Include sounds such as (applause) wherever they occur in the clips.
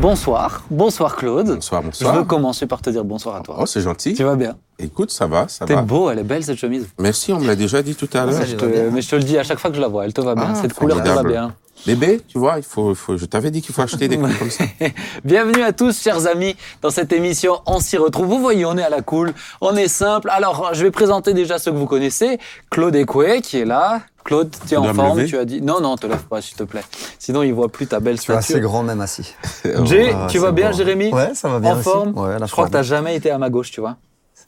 Bonsoir, bonsoir Claude. Bonsoir, bonsoir. Je veux commencer par te dire bonsoir à toi. Oh, c'est gentil. Tu vas bien? Écoute, ça va, ça T'es va. beau, elle est belle cette chemise. Merci, on me l'a déjà dit tout à l'heure. Je te- mais je te le dis à chaque fois que je la vois, elle te va bien. Ah, cette couleur te va bien. Bébé, tu vois, il faut, je t'avais dit qu'il faut acheter des trucs comme ça. (laughs) Bienvenue à tous, chers amis, dans cette émission On s'y retrouve. Vous voyez, on est à la cool, on est simple. Alors, je vais présenter déjà ceux que vous connaissez. Claude Ekoué, qui est là. Claude, tu es en me forme, tu as dit. Non, non, te lève pas, s'il te plaît. Sinon, il voit plus ta belle Tu es assez stature. grand même assis. (laughs) Jay, Ah, tu vas bien, bon. Jérémy? Ouais, ça va bien En aussi. forme? Ouais, la Je crois que t'as jamais été à ma gauche, tu vois.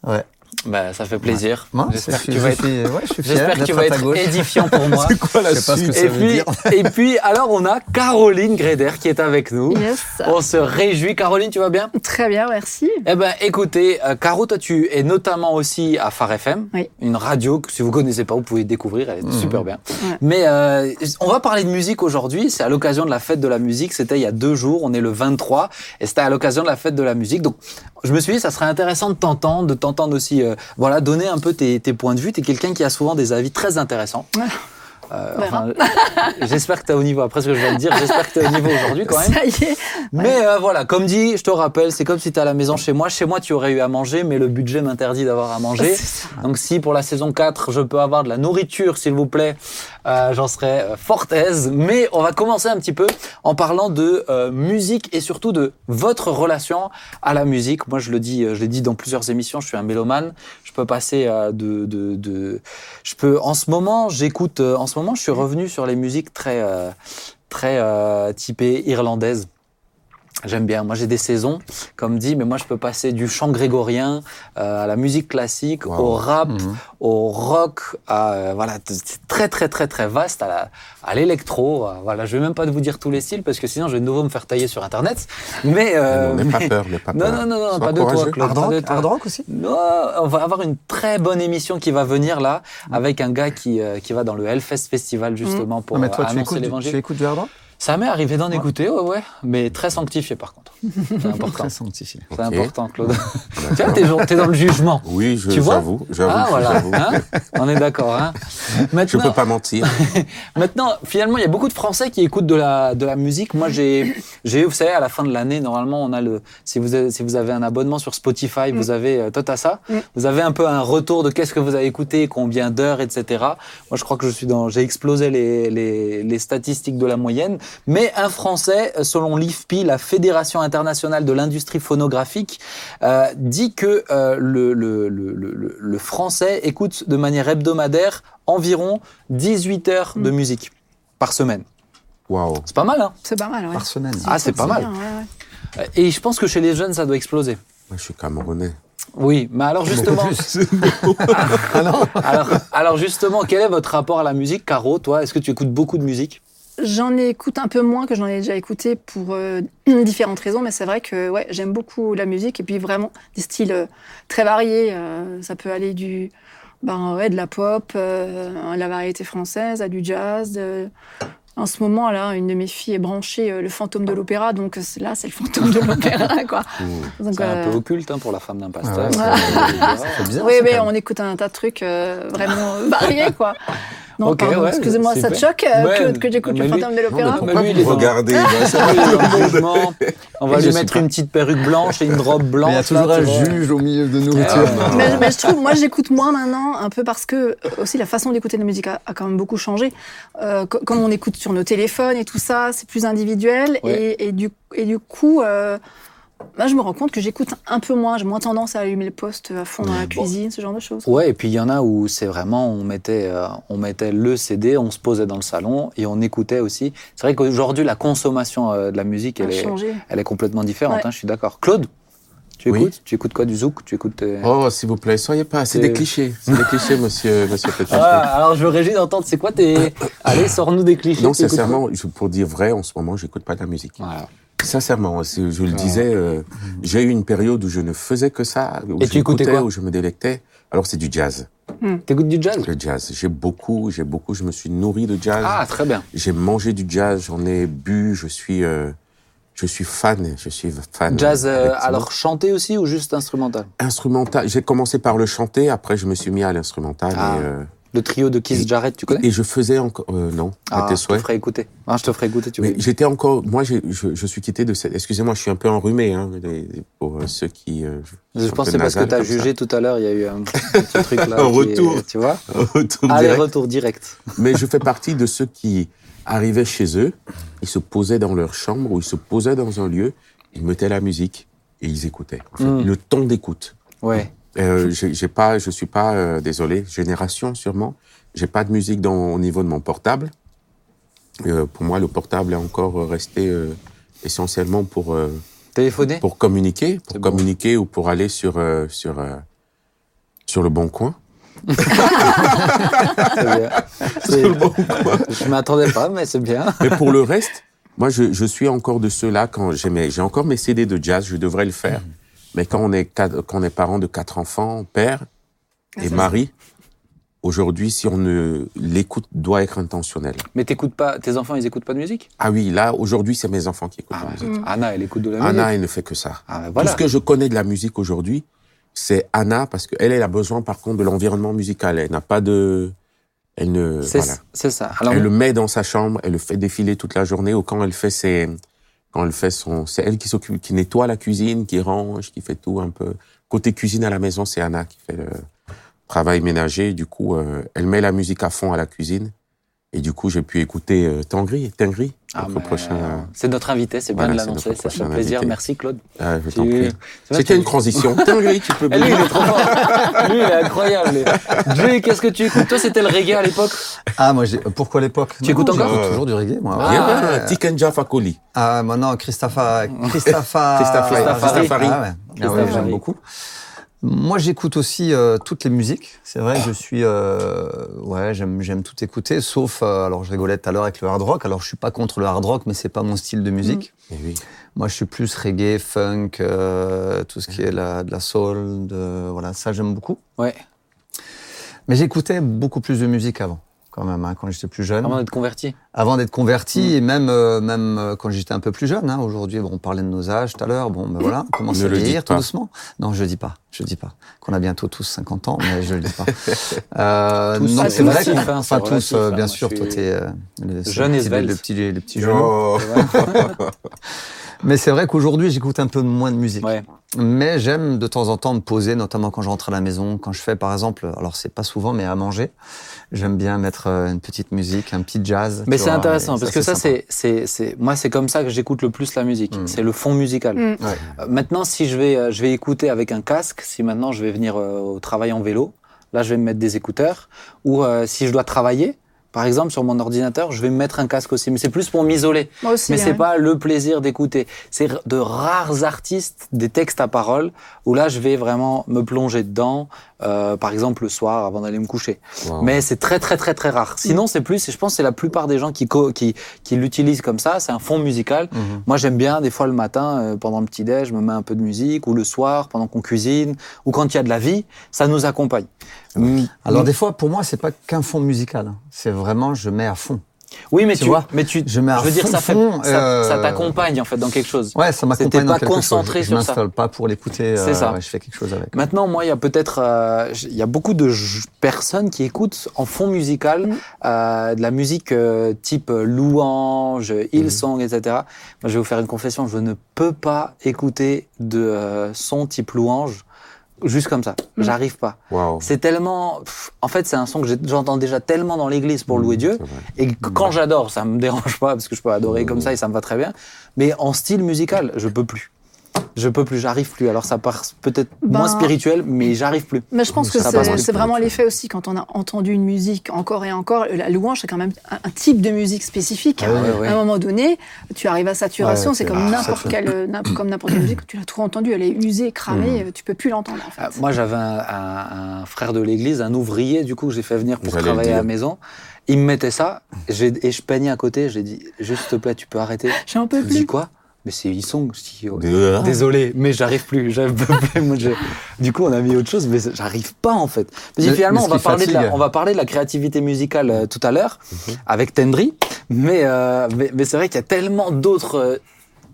Ouais. Bah, ça fait plaisir. Moi, J'espère je que tu vas être, ouais, je suis fier j'espère que tu vas être édifiant pour moi. (laughs) C'est quoi la suite que ça Et puis, et puis, alors, on a Caroline Gréder qui est avec nous. Yes. On se réjouit. Caroline, tu vas bien? Très bien, merci. Eh ben, écoutez, euh, Caro, toi, tu es notamment aussi à Phare FM, Oui. une radio que si vous connaissez pas, vous pouvez découvrir, elle est super bien. Ouais. Mais euh, on va parler de musique aujourd'hui. C'est à l'occasion de la fête de la musique. C'était il y a deux jours. On est le 23 et c'était à l'occasion de la fête de la musique. Donc, je me suis dit, ça serait intéressant de t'entendre, de t'entendre aussi, euh, voilà, donner un peu tes, tes points de vue. T'es quelqu'un qui a souvent des avis très intéressants. Euh, verra. enfin, (laughs) j'espère que tu es au niveau. Après ce que je viens de dire, j'espère que tu es au niveau aujourd'hui quand même. Ça y est. Mais euh, voilà, comme dit, je te rappelle, c'est comme si tu es à la maison chez moi. Chez moi, tu aurais eu à manger, mais le budget m'interdit d'avoir à manger. (laughs) Donc si pour la saison 4, je peux avoir de la nourriture, s'il vous plaît, euh, j'en serais euh, fort aise. Mais on va commencer un petit peu en parlant de euh, musique et surtout de votre relation à la musique. Moi, je le dis, euh, je l'ai dit dans plusieurs émissions, je suis un mélomane. Je peux passer euh, de, de, de, je peux, en ce moment, j'écoute, en ce moment, je suis revenu sur les musiques très, très typées irlandaises. J'aime bien. Moi, j'ai des saisons, comme dit, mais moi, je peux passer du chant grégorien euh, à la musique classique, Wow. au rap, Mhm. au rock, à euh, voilà, c'est très très très très vaste à la, à l'électro. euh, Voilà, je vais même pas vous dire tous les styles parce que sinon, je vais de nouveau me faire tailler sur Internet. Mais euh, N'aie pas mais- peur, n'aie pas non peur. non non non, Sois pas de toi. Claude. Hard pas de rock, toi. hard rock aussi? Non, on va avoir une très bonne émission qui va venir là, avec un gars qui, euh, qui va dans le Hellfest Festival justement pour Non, mais euh, toi, tu écoutes, l'évangile. tu écoutes du hard rock? Ça m'est arrivé d'en écouter, ouais, ouais, mais très sanctifié par contre. (laughs) C'est important. Très sanctifié. C'est important, Claude. (laughs) Tiens, t'es, t'es dans le jugement. Oui, je- Tu vois j'avoue, j'avoue, Ah, voilà. Hein On est d'accord. Hein (laughs) Je maintenant, peux pas mentir. maintenant, finalement, il y a beaucoup de Français qui écoutent de la, de la musique. Moi, j'ai, j'ai, vous savez, à la fin de l'année, normalement, on a le, si vous avez, si vous avez un abonnement sur Spotify, vous avez, euh, toi, t'as ça. Mm. Vous avez un peu un retour de qu'est-ce que vous avez écouté, combien d'heures, etc. Moi, je crois que je suis dans, j'ai explosé les, les, les statistiques de la moyenne. Mais un Français, selon l'IFPI, la Fédération internationale de l'industrie phonographique, euh, dit que euh, le, le, le, le, le français écoute de manière hebdomadaire environ 18 heures de musique par semaine. Waouh. C'est pas mal, hein C'est pas mal, ouais. Par semaine. Ah, c'est pas mal. bien, ouais, ouais. Et je pense que chez les jeunes, ça doit exploser. Moi, je suis camerounais. Oui, mais alors justement, (laughs) (laughs) alors justement, quel est votre rapport à la musique, Caro Toi, est-ce que tu écoutes beaucoup de musique? J'en écoute un peu moins que j'en ai déjà écouté pour euh, (clears throat) différentes raisons, mais c'est vrai que ouais, j'aime beaucoup la musique et puis vraiment des styles euh, très variés. euh, ça peut aller du ben, ouais, de la pop, euh, la variété française, à du jazz. En ce moment, là, une de mes filles est branchée le fantôme de l'opéra, donc là, c'est le fantôme de l'opéra, (laughs) quoi. C'est un peu occulte hein, pour la femme d'un pasteur. ouais, bizarre. Oui, mais on écoute un tas de trucs vraiment variés, quoi. Non, Ok, pardon, ouais, excusez-moi, ça te choque, euh, que j'écoute le fantôme de l'opéra Regardez, (laughs) Ah. On va lui mettre une petite perruque blanche et une robe blanche. Mais il y a toujours un juge au milieu de Ah, nourriture. ouais. mais, je trouve, moi, j'écoute moins maintenant, un peu parce que euh, aussi la façon d'écouter la musique a, quand même beaucoup changé. Euh, co- comme on écoute sur nos téléphones et tout ça, c'est plus individuel. Et, du, et du coup, euh, moi, je me rends compte que j'écoute un peu moins. J'ai moins tendance à allumer le poste à fond dans la cuisine, ce genre de choses. Ouais, et puis il y en a où c'est vraiment, on mettait, euh, on mettait le CD, on se posait dans le salon et on écoutait aussi. C'est vrai qu'aujourd'hui, la consommation euh, de la musique, elle est, changé. elle est complètement différente, Ouais. hein, je suis d'accord. Claude, tu Oui. écoutes Tu écoutes quoi Du zouk Tu écoutes euh, Oh, s'il vous plaît, soyez pas. C'est des clichés. C'est des clichés, (laughs) monsieur, monsieur Petit. Ah, alors je veux Régis d'entendre, c'est quoi tes... (coughs) Allez, sors-nous des clichés. Non, sincèrement, pour dire vrai, en ce moment, j'écoute pas de la musique. Voilà. Sincèrement, je le disais, euh, j'ai eu une période où je ne faisais que ça, où Et tu écoutais quoi où je me délectais. Alors c'est du jazz, T'écoutes du jazz? Le jazz. J'ai beaucoup, j'ai beaucoup, je me suis nourri de jazz. Ah, très bien. J'ai mangé du jazz, j'en ai bu, je suis, euh, je suis fan, je suis fan. Jazz, euh, alors chanté aussi ou juste instrumental? Instrumental. J'ai commencé par le chanter, après je me suis mis à l'instrumental Ah. Le trio de Keith Et- Jarrett, tu connais Et je faisais encore. euh, non, à Ah, tes je te souhaits. ferai écouter. Ah, je te ferai écouter, tu j'étais encore. Moi, je, je suis quitté de cette. Excusez-moi, je suis un peu enrhumé, hein, pour euh, ceux qui. euh, Je pense un que c'est parce que tu as ça. jugé tout à l'heure, il y a eu un petit truc là. (laughs) Un est- retour. tu vois Retour Allez, direct. retour direct. Mais je fais partie de ceux qui arrivaient chez eux, ils se posaient dans leur chambre ou ils se posaient dans un lieu, ils mettaient la musique et ils écoutaient. En fait, Mm. Le temps d'écoute. Ouais. Euh, j'ai pas, je suis pas, euh, désolé, génération sûrement. J'ai pas de musique dans, au niveau de mon portable. Euh, pour moi, le portable est encore resté euh, essentiellement pour euh, Téléphoner? pour communiquer, pour bon. communiquer ou pour aller sur euh, sur euh, sur le bon coin. Bien. (laughs) C'est- (laughs) Je m'attendais pas, mais c'est bien. Mais pour le reste, moi, je, je suis encore de ceux-là quand j'ai mes- j'ai encore mes CD de jazz, je devrais le faire. Mais quand on est quatre- quand on est parent de quatre enfants, père Ah, et mari, aujourd'hui, si on ne l'écoute, doit être intentionnel. Mais t'écoutes pas, tes enfants, ils écoutent pas de musique? Ah oui, là, aujourd'hui, c'est mes enfants qui écoutent Ah la ouais. musique. Anna, elle écoute de la musique. Anna, elle ne fait que ça. Ah, ben Tout voilà. ce que je connais de la musique aujourd'hui, c'est Anna parce qu'elle, elle a besoin, par contre, de l'environnement musical. Elle n'a pas de, elle ne, C'est voilà. c'est ça. Alors, Elle le met dans sa chambre, elle le fait défiler toute la journée ou quand elle fait ses, quand elle fait son, c'est elle qui s'occupe, qui nettoie la cuisine, qui range, qui fait tout un peu. Côté cuisine à la maison, c'est Anna qui fait le travail ménager. Du coup, euh, elle met la musique à fond à la cuisine. Et du coup, j'ai pu écouter euh, Tangri, Tengri, ah, notre mais, prochain. euh, c'est notre invité, c'est bien Voilà, de l'annoncer, ça fait plaisir. invité. Merci Claude. Ah, je t'en prie. C'était une transition. Tengri, tu peux Eh, lui, il bien. est trop fort. Lui, il est incroyable. Jay, qu'est-ce que tu écoutes Toi, c'était le reggae à l'époque Ah, moi, j'ai- pourquoi l'époque Tu écoutes encore J'écoute Euh, toujours du reggae, moi. Ah, Bien, ouais. Tikenja Fakoli. Ah, maintenant, Christopha. Christopha. Christopha- Christopher. Ah, ouais. Ah, j'aime beaucoup. Moi, j'écoute aussi euh, toutes les musiques. C'est vrai que je suis, euh, ouais, j'aime, j'aime tout écouter, sauf, euh, alors je rigolais tout à l'heure avec le hard rock. Alors, je suis pas contre le hard rock, mais c'est pas mon style de musique. Eh oui. Moi, je suis plus reggae, funk, euh, tout ce qui est la, de la soul, de, voilà, ça j'aime beaucoup. Ouais. Mais j'écoutais beaucoup plus de musique avant, quand même, hein, quand j'étais plus jeune. Avant d'être converti. Avant d'être converti, Mm. et même, euh, même euh, quand j'étais un peu plus jeune. Hein, Aujourd'hui, bon, on parlait de nos âges tout à l'heure. Bon, ben voilà, on commence à vieillir tout doucement. Non, je dis pas. Je dis pas. Qu'on a bientôt tous 50 ans, mais je le dis pas. (laughs) Euh, Tous, non, c'est vrai. qu'on- hein, enfin, tous, relatif, euh, hein, bien sûr. Toi, t'es euh, le, jeune et svelte. le petit, le petit. Oh. Mais c'est vrai qu'aujourd'hui, j'écoute un peu moins de musique. Ouais. Mais j'aime de temps en temps me poser, notamment quand je rentre à la maison, quand je fais par exemple, alors c'est pas souvent, mais à manger, j'aime bien mettre euh, une petite musique, un petit jazz. Mais c'est intéressant parce que ça, c'est, c'est, c'est, moi, c'est comme ça que j'écoute le plus la musique. Mm. C'est le fond musical. Mm. Ouais. Euh, Maintenant, si je vais, euh, je vais écouter avec un casque, si maintenant je vais venir euh, au travail en vélo, là, je vais me mettre des écouteurs. Ou euh, si je dois travailler, par exemple, sur mon ordinateur, je vais me mettre un casque aussi. Mais c'est plus pour m'isoler. Moi aussi. Mais c'est ouais. pas le plaisir d'écouter. C'est de rares artistes, des textes à parole, où là, je vais vraiment me plonger dedans, euh, par exemple le soir avant d'aller me coucher. Wow. Mais c'est très très très très rare. Sinon, c'est plus, et je pense que c'est la plupart des gens qui, co- qui, qui l'utilisent comme ça, c'est un fond musical. Mhm. Moi, j'aime bien, des fois le matin, euh, pendant le petit-déj, je me mets un peu de musique, ou le soir, pendant qu'on cuisine, ou quand il y a de la vie, ça nous accompagne. Alors des fois, pour moi, c'est pas qu'un fond musical. hein. C'est vraiment, je mets à fond. oui, mais tu tu, vois, mais tu, je mets à veux dire, fond, ça, fait, fond, ça, euh, ça t'accompagne en fait dans quelque chose. Ouais, ça m'accompagne dans pas quelque concentré chose. je ça. m'installe pas pour l'écouter. C'est euh, ça. ouais, je fais quelque chose avec. Maintenant, moi, il y a peut-être, euh, il y a beaucoup de personnes qui écoutent en fond musical Mm. euh, de la musique type louange, Hillsong, etc. Moi, je vais vous faire une confession, je ne peux pas écouter de son type louange juste comme ça. Mm. J'arrive pas. Wow. C'est tellement, pff, en fait, c'est un son que j'entends déjà tellement dans l'église pour louer Dieu. Et quand j'adore, ça me (laughs) dérange pas parce que je peux adorer comme ça et ça me va très bien. Mais en style musical, je peux plus. Je peux plus, j'arrive plus. Alors ça part peut-être moins Ben- spirituel, mais j'arrive plus. Mais je pense que c'est vraiment l'effet aussi quand on a entendu une musique encore et encore. La louange, c'est quand même un, un type de musique spécifique. Ah ouais, ouais. À un moment donné, tu arrives à saturation, Ouais, c'est comme ah, n'importe quelle, n'importe- comme n'importe quelle musique. Tu l'as trop entendue, elle est usée, cramée, euh, tu peux plus l'entendre en fait. Euh, moi, j'avais un, un- un frère de l'église, un ouvrier, du coup, que j'ai fait venir pour travailler à la maison. Il me mettait ça, j'ai- et je peignais à côté. J'ai dit, juste s'il te plaît, tu peux arrêter. J'en peux plus. quoi? Mais c'est. Je dis, oh, De- Désolé, mais j'arrive plus. (laughs) plus. Moi, Du coup, on a mis autre chose, mais j'arrive pas en fait. Mais- finalement, mais on va, parler de la, on va parler de la créativité musicale euh, tout à l'heure avec Tendry, mais, euh, mais, mais c'est vrai qu'il y a tellement d'autres euh,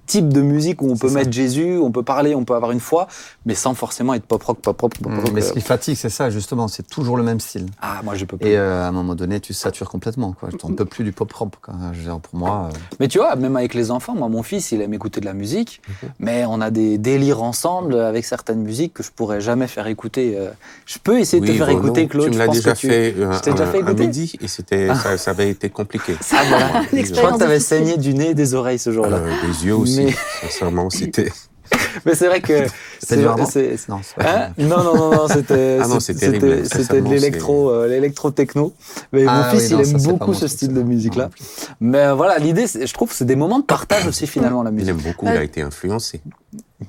type de musique où on peut ça. mettre Jésus, on peut parler, on peut avoir une foi, mais sans forcément être pop rock, pop rock, pop rock. Mais ce euh, qui fatigue, c'est ça, justement. C'est toujours le même style. Ah, moi je peux plus. Et euh, à un moment donné, tu satures complètement. Quoi. On ne peut plus du pop rock. quoi. Je veux dire, pour moi, euh, Mais tu vois, même avec les enfants, moi, mon fils, il aime écouter de la musique, mais on a des délires ensemble avec certaines musiques que je pourrais jamais faire écouter. Je peux essayer de te faire bon, écouter, Claude. Tu me l'as déjà tu- fait euh, Je déjà fait un midi et c'était, ça, ça avait été compliqué. (laughs) Ah, voilà. Je crois que t'avais difficile. saigné du nez et des oreilles ce jour-là. des yeux aussi. Mais- Sincèrement, c'était. (laughs) Mais c'est vrai que. C'était non, Hein non, non, non, non, c'était Ah non, c'était- de l'électro, euh, l'électro-techno. Mais Ah mon oui, fils, non, il aime beaucoup ce style de musique-là. Mais euh, voilà, l'idée, je trouve, c'est des moments de partage aussi finalement la Il musique. aime beaucoup, il a été influencé.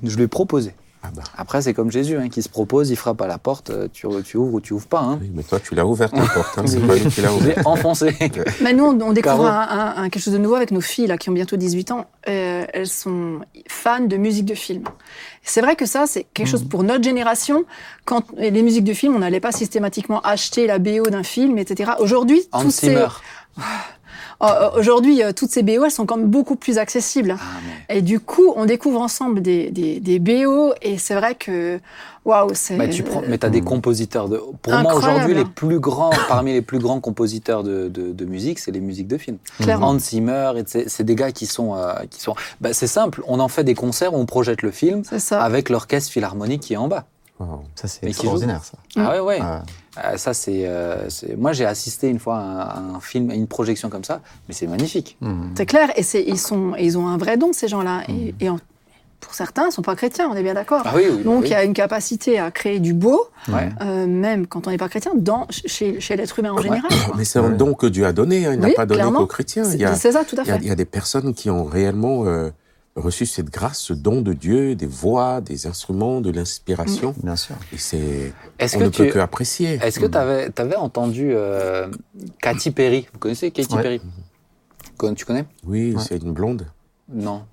Je lui ai proposé. Ah bah. Après, c'est comme Jésus, hein, qui se propose, il frappe à la porte, euh, tu, tu ouvres ou tu ouvres pas. Hein. Oui, mais toi, tu l'as ouvert ta porte. Hein, (laughs) c'est pas lui qui l'a Je ouvert. l'ai enfoncé. (laughs) Mais nous, on, on découvre un, un- un- quelque chose de nouveau avec nos filles, là, qui ont bientôt 18 ans. Euh, elles sont fans de musique de film. C'est vrai que ça, c'est quelque chose pour notre génération. Quand les musiques de film, on n'allait pas systématiquement acheter la BO d'un film, etc. Aujourd'hui, Hans tous ces, Zimmer. Euh, aujourd'hui, euh, toutes ces BO, elles sont quand même beaucoup plus accessibles. Ah, mais... Et du coup, on découvre ensemble des, des, des BO, et c'est vrai que, waouh, c'est. Bah, tu prends, mais t'as des compositeurs de. Pour moi aujourd'hui, les plus grands, (coughs) parmi les plus grands compositeurs de, de, de musique, c'est les musiques de films. Clairement. Hans Zimmer, et c'est des gars qui sont, euh, qui sont. Bah, c'est simple. On en fait des concerts où on projette le film avec l'orchestre philharmonique qui est en bas. Ça, c'est extraordinaire, ça. Ah ouais, ouais. Ah, ça c'est, euh, c'est- moi j'ai assisté une fois à un, film, à une projection comme ça, mais c'est magnifique. hum. C'est clair, et ils, sont, et ils ont un vrai don, ces gens-là. Et, et en- pour certains, ils ne sont pas chrétiens, on est bien d'accord. Ah oui, oui. Donc, oui. il y a une capacité à créer du beau, Ouais. euh, même quand on n'est pas chrétien, dans, chez, chez l'être humain en général. quoi. Mais c'est un don que Dieu a donné. hein. Il n'a pas donné qu'aux chrétiens. C'est ça, tout à il, y a, fait. il y a des personnes qui ont réellement euh, reçu cette grâce, ce don de Dieu, des voix, des instruments, de l'inspiration. Bien sûr. Et c'est. Est-ce On que ne tu, peut que apprécier. est-ce que tu avais, entendu euh, Katy Perry? Vous connaissez Katy Ouais. Perry? Tu connais? Oui, Ouais. c'est une blonde. Non.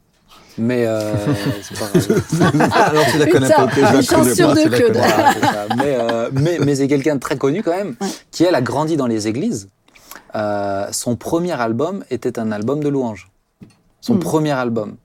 Mais euh, (laughs) c'est pas grave. Alors, tu la connais pas, je la une chance connais pas, la Claude. Voilà, ça. Mais, euh, mais, mais c'est quelqu'un de très connu quand même, Ouais. qui elle a grandi dans les églises. Euh, son premier album était un album de louanges. Son Hmm. premier album.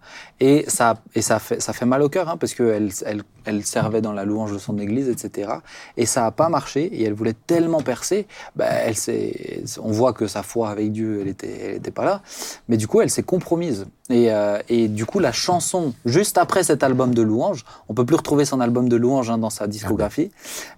Et ça, et ça, fait, ça fait mal au cœur, hein, parce qu'elle elle, elle servait dans la louange de son église, etc. Et ça n'a pas marché, et elle voulait tellement percer, bah, elle s'est- on voit que sa foi avec Dieu, elle n'était elle était pas là. Mais du coup, elle s'est compromise. Et, euh, et du coup, la chanson, juste après cet album de louange, on peut plus retrouver son album de louange hein, dans sa discographie,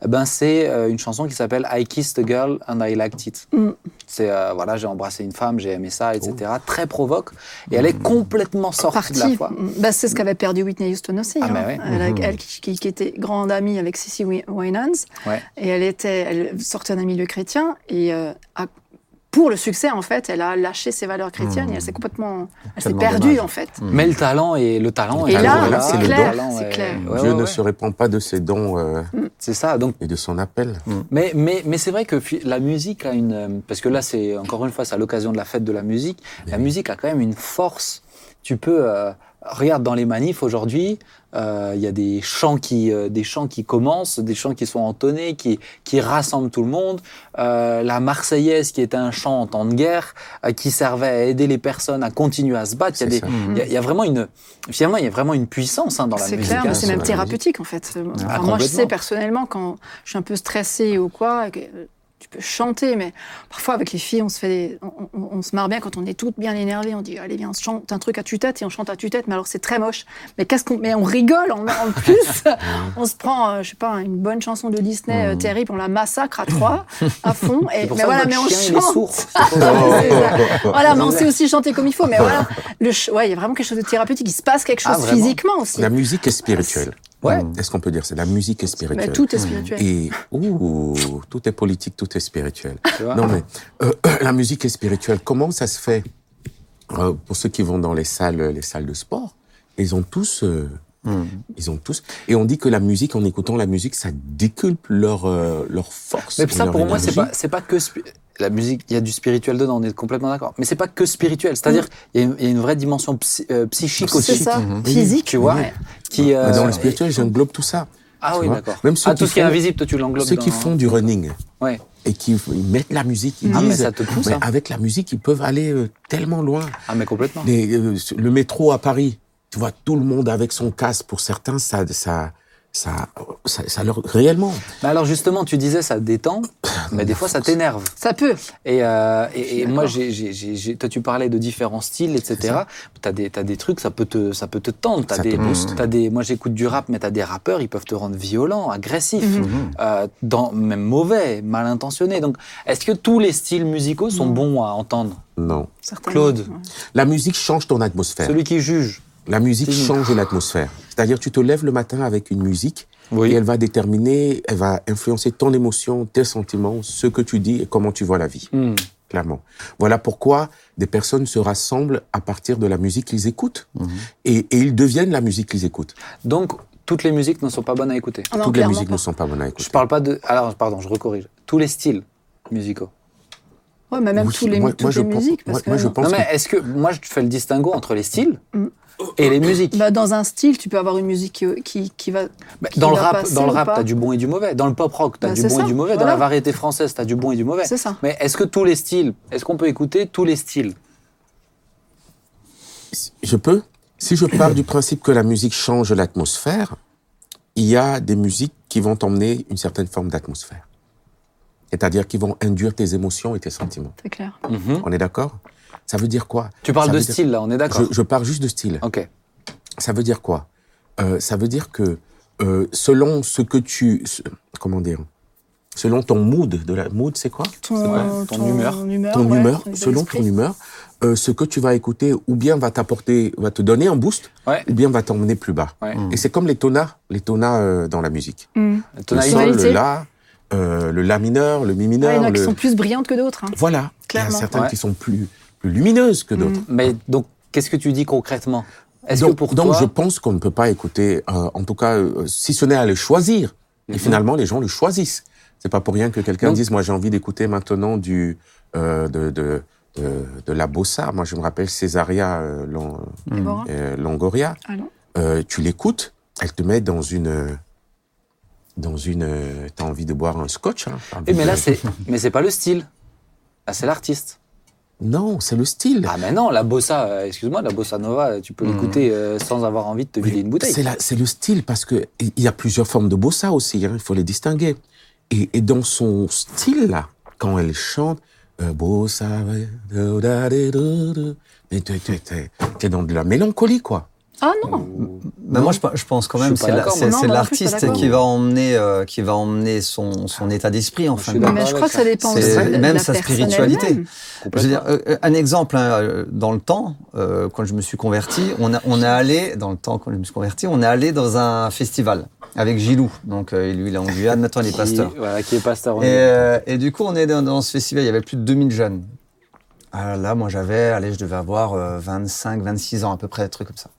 eh ben, c'est euh, une chanson qui s'appelle I Kissed a Girl and I Liked It. Mm. C'est, euh, voilà, j'ai embrassé une femme, j'ai aimé ça, etc. Très provoque. Et elle est complètement sortie de la foi. Bah, c'est ce qu'avait perdu Whitney Houston aussi. Ah, hein. mais ouais. elle, Mhm. elle qui, qui- qui était grande amie avec Cissy Wi- Winans. Ouais. Et elle, était, elle sortait d'un milieu chrétien. Et euh, a- pour le succès, en fait, elle a lâché ses valeurs chrétiennes et elle s'est complètement. Elle s'est perdue, dommage. en fait. Mais le talent et le talent. Et est là, c'est le clair, talent c'est est- clair. ouais, Dieu ouais, ne se répand pas de ses dons euh, C'est ça. Donc et de son appel. Mais, mais, mais c'est vrai que la musique a une. euh, Parce que là, c'est encore une fois, c'est à l'occasion de la fête de la musique. La musique a quand même une force. Tu peux. euh, regarde dans les manifs aujourd'hui, euh, il y a des chants qui, euh, des chants qui commencent, des chants qui sont entonnés, qui, qui rassemblent tout le monde. Euh, la Marseillaise, qui était un chant en temps de guerre, euh, qui servait à aider les personnes à continuer à se battre. Il y a C'est des, il y a, il y a vraiment une. Finalement, il y a vraiment une puissance hein, dans la C'est musique. clair, hein. mais c'est même thérapeutique en fait. Enfin, Ah, moi, je sais personnellement quand je suis un peu stressée ou quoi, que, euh, tu peux chanter, mais parfois avec les filles, on se fait, des- on, on- on se marre bien quand on est toutes bien énervées. On dit allez viens, on chante un truc à tue-tête et on chante à tue-tête, mais alors c'est très moche. Mais qu'est-ce qu'on, mais on rigole en, en plus. (laughs) on se prend, euh, je sais pas, une bonne chanson de Disney euh, terrible, on la massacre à trois, à (laughs) fond. Et pour mais (laughs) voilà, mais on chien, chante. sourd. Voilà, mais on sait aussi chanter comme il faut. Mais voilà, le ch- ouais, il y a vraiment quelque chose de thérapeutique. Il se passe quelque Ah, chose physiquement aussi. La musique est spirituelle. Ouais. Est-ce qu'on peut dire c'est la musique est Mais spirituelle tout est spirituel. Et ouh, tout est politique, tout est spirituel. Tu vois Non mais euh, (coughs) la musique est spirituelle. Comment ça se fait? Euh, Pour ceux qui vont dans les salles, les salles de sport, ils ont tous, euh, Hum. ils ont tous. Et on dit que la musique, en écoutant la musique, ça déculpe leur euh, leur force. Mais ça, leur pour moi, c'est pas, c'est pas que la musique. Il y a du spirituel dedans, on est complètement d'accord. Mais c'est pas que spirituel. C'est-à-dire, il y, a une- il y a une vraie dimension psy- euh, psychique C'est aussi. ça, Mhm. physique. Tu vois, qui. euh, dans le spirituel, j'englobe tout ça. Ah oui, d'accord. Même ceux ah, tout qui ce qui est font- invisible, toi, tu l'englobes. Ceux qui font du running Ouais. et qui ils mettent la musique, ils Ah, mais ça te pousse. mais hein. avec la musique, ils peuvent aller euh, tellement loin. Ah, mais complètement. Les, euh, le métro à Paris, tu vois tout le monde avec son casque. Pour certains, ça, ça, ça, ça, ça leur réellement. Mais alors justement, tu disais ça détend, mais des fois ça t'énerve. Ça peut. Et, euh, et, moi, j'ai, toi, tu parlais de différents styles, etc. T'as des, t'as des trucs, ça peut te, ça peut te tendre. T'as des, des, moi, j'écoute du rap, mais t'as des rappeurs, ils peuvent te rendre violent, agressif, Mhm. euh, dans, même mauvais, mal intentionné. Donc, est-ce que tous les styles musicaux sont Non. bons à entendre? Non. Claude. Ouais. La musique change ton atmosphère. Celui qui juge. La musique change l'atmosphère. C'est-à-dire, tu te lèves le matin avec une musique Oui. et elle va déterminer, elle va influencer ton émotion, tes sentiments, ce que tu dis et comment tu vois la vie, Hmm. clairement. Voilà pourquoi des personnes se rassemblent à partir de la musique qu'ils écoutent et, et ils deviennent la musique qu'ils écoutent. Donc, toutes les musiques ne sont pas bonnes à écouter. Non, Toutes les musiques pas. ne sont pas bonnes à écouter. Je parle pas de. Alors, pardon, je recorrige. Tous les styles musicaux. Ouais, mais même tous les, moi- toutes moi, les musiques. moi- Parce moi, que je pense non, mais que- est-ce que moi, je fais le distinguo entre les styles Mm. et les musiques? Bah, dans un style, tu peux avoir une musique qui, qui, qui va. Bah, qui dans le rap, passer dans le rap, t'as du bon et du mauvais. Dans le pop rock, t'as Bah, du bon ça, et du mauvais. Dans voilà. la variété française, t'as du bon et du mauvais. C'est ça. Mais est-ce que tous les styles, est-ce qu'on peut écouter tous les styles? Je peux Si je pars du principe que la musique change l'atmosphère, il y a des musiques qui vont t'emmener une certaine forme d'atmosphère. C'est-à-dire qui vont induire tes émotions et tes sentiments. C'est clair. Mhm. On est d'accord? Ça veut dire quoi? Tu parles Ça de dire- style là, on est d'accord. je, je pars juste de style. Ok. Ça veut dire quoi? Euh, Ça veut dire que euh, selon ce que tu... comment dire? Selon ton mood, de la mood c'est quoi? Ton, Ouais, ton humeur. ton humeur, ton selon ton humeur, euh, ce que tu vas écouter ou bien va t'apporter, va te donner un boost, Ouais. ou bien va t'emmener plus bas. Ouais. Et c'est comme les tonas, les tonas euh, dans la musique. Mm. Le sol, le la, euh, le la mineur, le mi Ouais, mineur. il y en a qui le- sont plus brillantes que d'autres. hein. Voilà. Il y a Clairement. certaines Ouais. qui sont plus, plus lumineuses que d'autres. Mm. Mais donc, qu'est-ce que tu dis concrètement? Est-ce que Donc, pour donc toi, je pense qu'on ne peut pas écouter, euh, en tout cas, euh, si ce n'est à les choisir. Et Mhm. finalement, les gens le choisissent. C'est pas pour rien que quelqu'un dise, moi, j'ai envie d'écouter maintenant du euh, de, de, de, de la bossa. Moi, je me rappelle Césaria euh, Long- euh, Longoria. Ah. Euh, tu l'écoutes, elle te met dans une euh, dans une. euh, T'as envie de boire un scotch. Hein, mais là, c'est, (laughs) mais c'est pas le style. Là, c'est l'artiste. Non, c'est le style. Ah, mais non, la bossa, euh, excuse-moi, la bossa nova, tu peux l'écouter euh, sans avoir envie de te vider une bouteille. C'est le style parce que il y a plusieurs formes de bossa aussi. hein, il faut les distinguer. Et, et dans son style là, quand elle chante, euh, bossa, t'es t'es dans de la mélancolie quoi. Ah non Mais moi, je, pe- je pense quand même c'est la- moi. Non, moi non pas l'artiste qui va emmener euh, qui va emmener son, son état d'esprit en Je fin de Mais je crois que ça. dépend aussi de même la sa spiritualité. Je veux dire, euh, un exemple, hein, euh, dans le temps, euh, quand je me suis converti, on, a, on est allé, dans le temps, quand je me suis converti, on est allé dans un festival avec Gilou. Donc, euh, lui, il est en Guyane, maintenant, il est pasteur. Voilà, qui est pasteur. Et, euh, du coup, on est dans, dans ce festival, il y avait plus de 2000 jeunes. Alors là, moi, j'avais, allez, je devais avoir euh, 25, 26 ans, à peu près, un truc comme ça.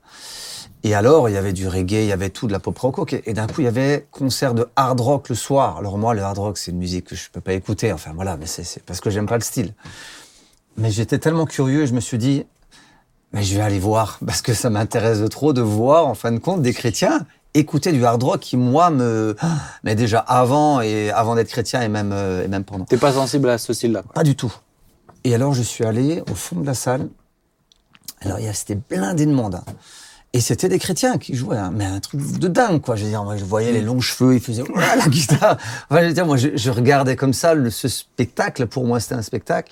Et alors, il y avait du reggae, il y avait tout, de la pop rock. Et d'un coup, il y avait concert de hard rock le soir. Alors moi, le hard rock, c'est une musique que je peux pas écouter. Enfin, voilà, mais c'est parce que j'aime pas le style. Mais j'étais tellement curieux, je me suis dit, mais je vais aller voir, (laughs) parce que ça m'intéresse de trop de voir, en fin de compte, des chrétiens écouter du hard rock qui, moi, me... (gasps) Mais déjà avant, et avant d'être chrétien, et même, euh, et même pendant. T'es pas sensible à ce style-là. Pas du tout. Et alors, je suis allé au fond de la salle. Alors, il y a- c'était blindé de monde. hein. Et c'était des chrétiens qui jouaient, hein. mais un truc de dingue, quoi. Je veux dire, moi, je voyais les longs cheveux, ils faisaient Ouah, la guitare. Enfin, je veux dire, moi, je, je regardais comme ça le, ce spectacle. Pour moi, c'était un spectacle.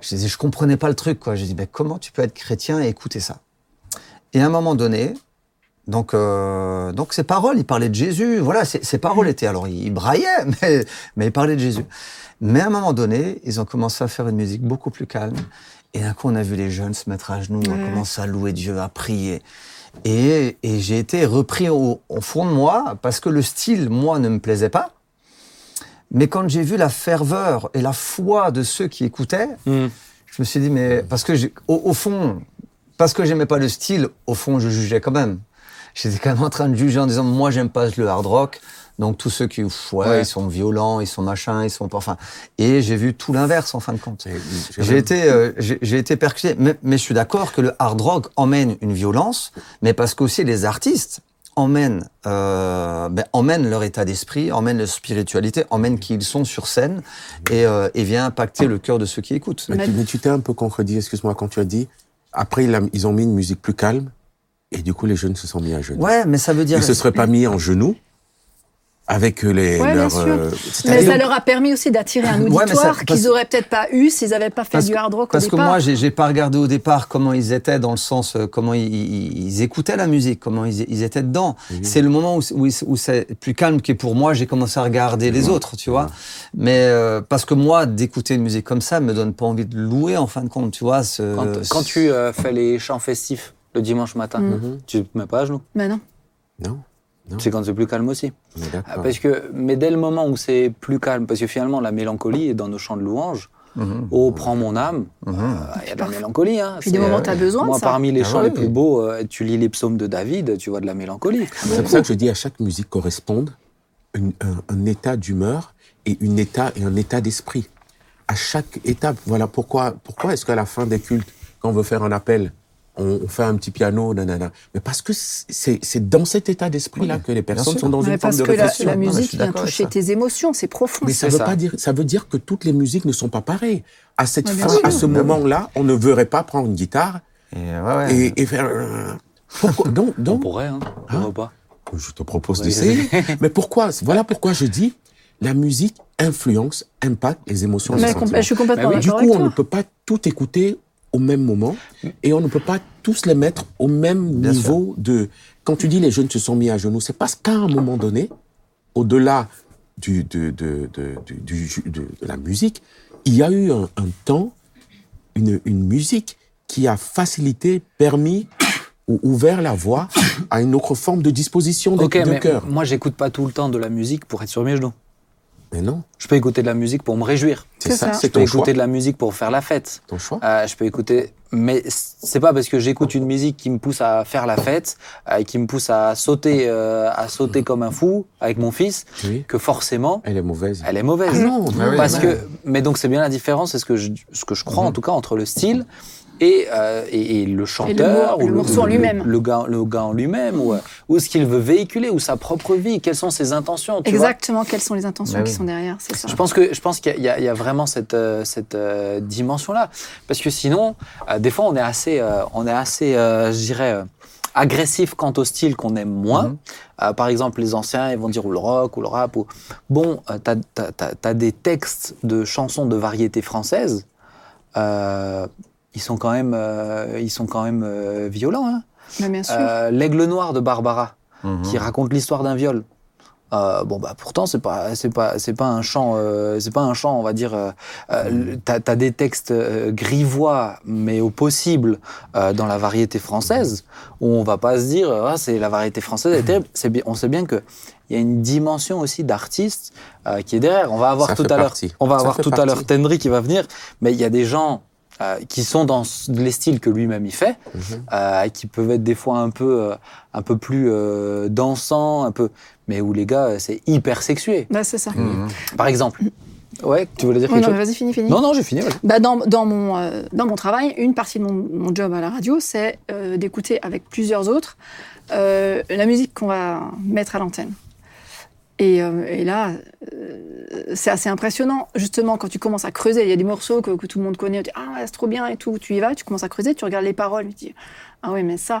Je disais, je comprenais pas le truc, quoi. Je dis, ben, comment tu peux être chrétien et écouter ça? Et à un moment donné, donc, euh, donc ces paroles, il parlait de Jésus. Voilà, ces, ces paroles étaient. Alors, il, il braillait, (laughs) mais, mais il parlait de Jésus. Mais à un moment donné, ils ont commencé à faire une musique beaucoup plus calme. Et d'un coup, on a vu les jeunes se mettre à genoux, à Ouais. commencer à louer Dieu, à prier. Et, et j'ai été repris au, au fond de moi parce que le style, moi, ne me plaisait pas. Mais quand j'ai vu la ferveur et la foi de ceux qui écoutaient, Hmm. je me suis dit, mais parce que j'ai- au, au fond, parce que j'aimais pas le style, au fond, je jugeais quand même. J'étais quand même en train de juger en disant, moi, j'aime pas le hard rock. Donc tous ceux qui, pff, ouais, Ouais. ils sont violents, ils sont machins, ils sont. Enfin, et j'ai vu tout l'inverse en fin de compte. J'ai- été, euh, j'ai été percuté, mais, mais je suis d'accord que le hard rock emmène une violence, mais parce qu'aussi les artistes emmènent, euh, ben, emmènent leur état d'esprit, emmènent leur spiritualité, emmènent qui ils sont sur scène et, euh, et vient impacter le cœur de ceux qui écoutent. Mais tu, mais tu t'es un peu contredit, excuse-moi, quand tu as dit, après ils ont mis une musique plus calme, Et du coup, les jeunes se sont mis à genoux. Ouais, mais ça veut dire. Ils se seraient pas mis en genoux avec les Ouais, bien leurs. sûr. euh, Mais ça leur a permis aussi d'attirer un Ouais, mais ça- auditoire parce- qu'ils auraient peut-être pas eu s'ils n'avaient pas fait Parce du que- hard rock Parce au que départ. moi, j'ai j'ai pas regardé au départ comment ils étaient dans le sens euh, comment ils, ils- ils écoutaient la musique, comment ils, ils étaient dedans. C'est le moment où, où, où c'est plus calme qui pour moi j'ai commencé à regarder les autres, tu vois. Mais euh, parce que moi, d'écouter une musique comme ça me donne pas envie de louer en fin de compte, tu vois. ce- Quand, quand tu euh, fais les chants festifs le dimanche matin, Mhm. tu te mets pas à genoux? Mais non. Non, Non. C'est quand c'est plus calme aussi. Ah. Parce que, mais dès le moment où c'est plus calme, parce que finalement la mélancolie est dans nos chants de louange. Mhm. Oh, prends mon âme. Euh, Mhm. Il y a de la mélancolie. Hein. Puis des moments, euh, tu as besoin Moi, de ça. parmi les Ah chants les plus beaux, euh, tu lis les psaumes de David, tu vois de la mélancolie. C'est pour ça que je dis à chaque musique corresponde une- un, un état d'humeur et une état et un état d'esprit. À chaque étape, voilà pourquoi pourquoi est-ce qu'à la fin des cultes, quand on veut faire un appel, on, on fait un petit piano, nanana. Mais parce que c'est dans cet état d'esprit-là Oui, que les personnes sont dans Mais une forme parce de que la, réflexion. la Non, mais je musique suis vient toucher tes émotions, c'est profond. Mais ça veut ça. pas dire, ça veut dire que toutes les musiques ne sont pas pareilles. À cette fin, à ce moment-là, on ne verrait pas prendre une guitare Et, ouais, ouais. et, et faire. euh, Pourquoi donc, On donc, pourrait, hein. Pourquoi pas. je te propose Ouais. d'essayer. (laughs) Mais pourquoi Voilà pourquoi je dis la musique influence, impacte les émotions. les Mais com- je suis complètement Bah oui, Du coup, avec on ne peut pas tout écouter au même moment et on ne peut pas tous les mettre au même Bien niveau de. Quand tu dis les jeunes se sont mis à genoux, c'est parce qu'à un moment donné, au-delà du, de, de, de, de, de la musique, il y a eu un, un temps, une, une musique qui a facilité, permis ou ouvert la voie à une autre forme de disposition de, cœur. moi j'écoute pas tout le temps de la musique pour être sur mes genoux. Mais non, Je peux écouter de la musique pour me réjouir. c'est C'est ça, c'est Je peux ton choix. écouter de la musique pour faire la fête. Ton choix. Euh, je peux écouter, mais c'est pas parce que j'écoute une musique qui me pousse à faire la fête, euh, et qui me pousse à sauter, euh, à sauter comme un fou avec mon fils, Oui. que forcément Elle est mauvaise. elle est mauvaise. Ah non, Ah oui, parce non. que, mais donc c'est bien la différence, c'est ce que je, ce que je crois en tout cas entre le style et, euh, et, et le chanteur le ou morceau en le- lui-même. le gars, le gars en lui-même ou, euh, ou ce qu'il veut véhiculer ou sa propre vie, quelles sont ses intentions. Tu vois? Exactement, quelles sont les intentions Bah qui oui. sont derrière, c'est ça. je pense que je pense qu'il y, a- y y vraiment cette euh, cette euh, dimension là parce que sinon euh, des fois on est assez euh, on est assez euh, je dirais euh, agressif quant au style qu'on aime moins. Mhm. Euh, par exemple, les anciens, ils vont dire ou le rock ou le rap. Ou... Bon, euh, t'as as, as, des textes de chansons de variété française. Euh, ils sont quand même, euh, ils sont quand même euh, violents. Hein. Mais bien sûr. Euh, L'aigle noir de Barbara, Mhm. qui raconte l'histoire d'un viol. Euh, bon bah pourtant c'est pas c'est pas c'est pas un chant euh, c'est pas un chant on va dire euh, le- t'as as des textes euh, grivois mais au possible euh, dans la variété française où on va pas se dire ah, c'est la variété française est terrible c'est bien on sait bien que il y a une dimension aussi d'artiste euh, qui est derrière on va avoir Ça tout à l'heure on va Ça avoir tout à l'heure Tendry qui va venir mais il y a des gens euh, qui sont dans les styles que lui-même il fait, Mhm. euh, qui peuvent être des fois un peu, euh, un peu plus euh, dansants, un peu, mais où les gars, c'est hyper sexué. Bah, c'est ça. Mhm. Par exemple. Ouais, tu voulais dire Ouais, quelque non, chose? vas-y, finis, finis. Non, non, j'ai fini. vas-y. Bah, dans, dans, mon, euh, dans mon travail, une partie de mon, mon job à la radio, c'est euh, d'écouter avec plusieurs autres euh, la musique qu'on va mettre à l'antenne. Et, euh, et là, euh, c'est assez impressionnant. Justement, quand tu commences à creuser, il y a des morceaux que, que tout le monde connaît, tu dis Ah, ouais, c'est trop bien et tout. Tu y vas, tu commences à creuser, tu regardes les paroles, tu dis Ah, oui, mais ça.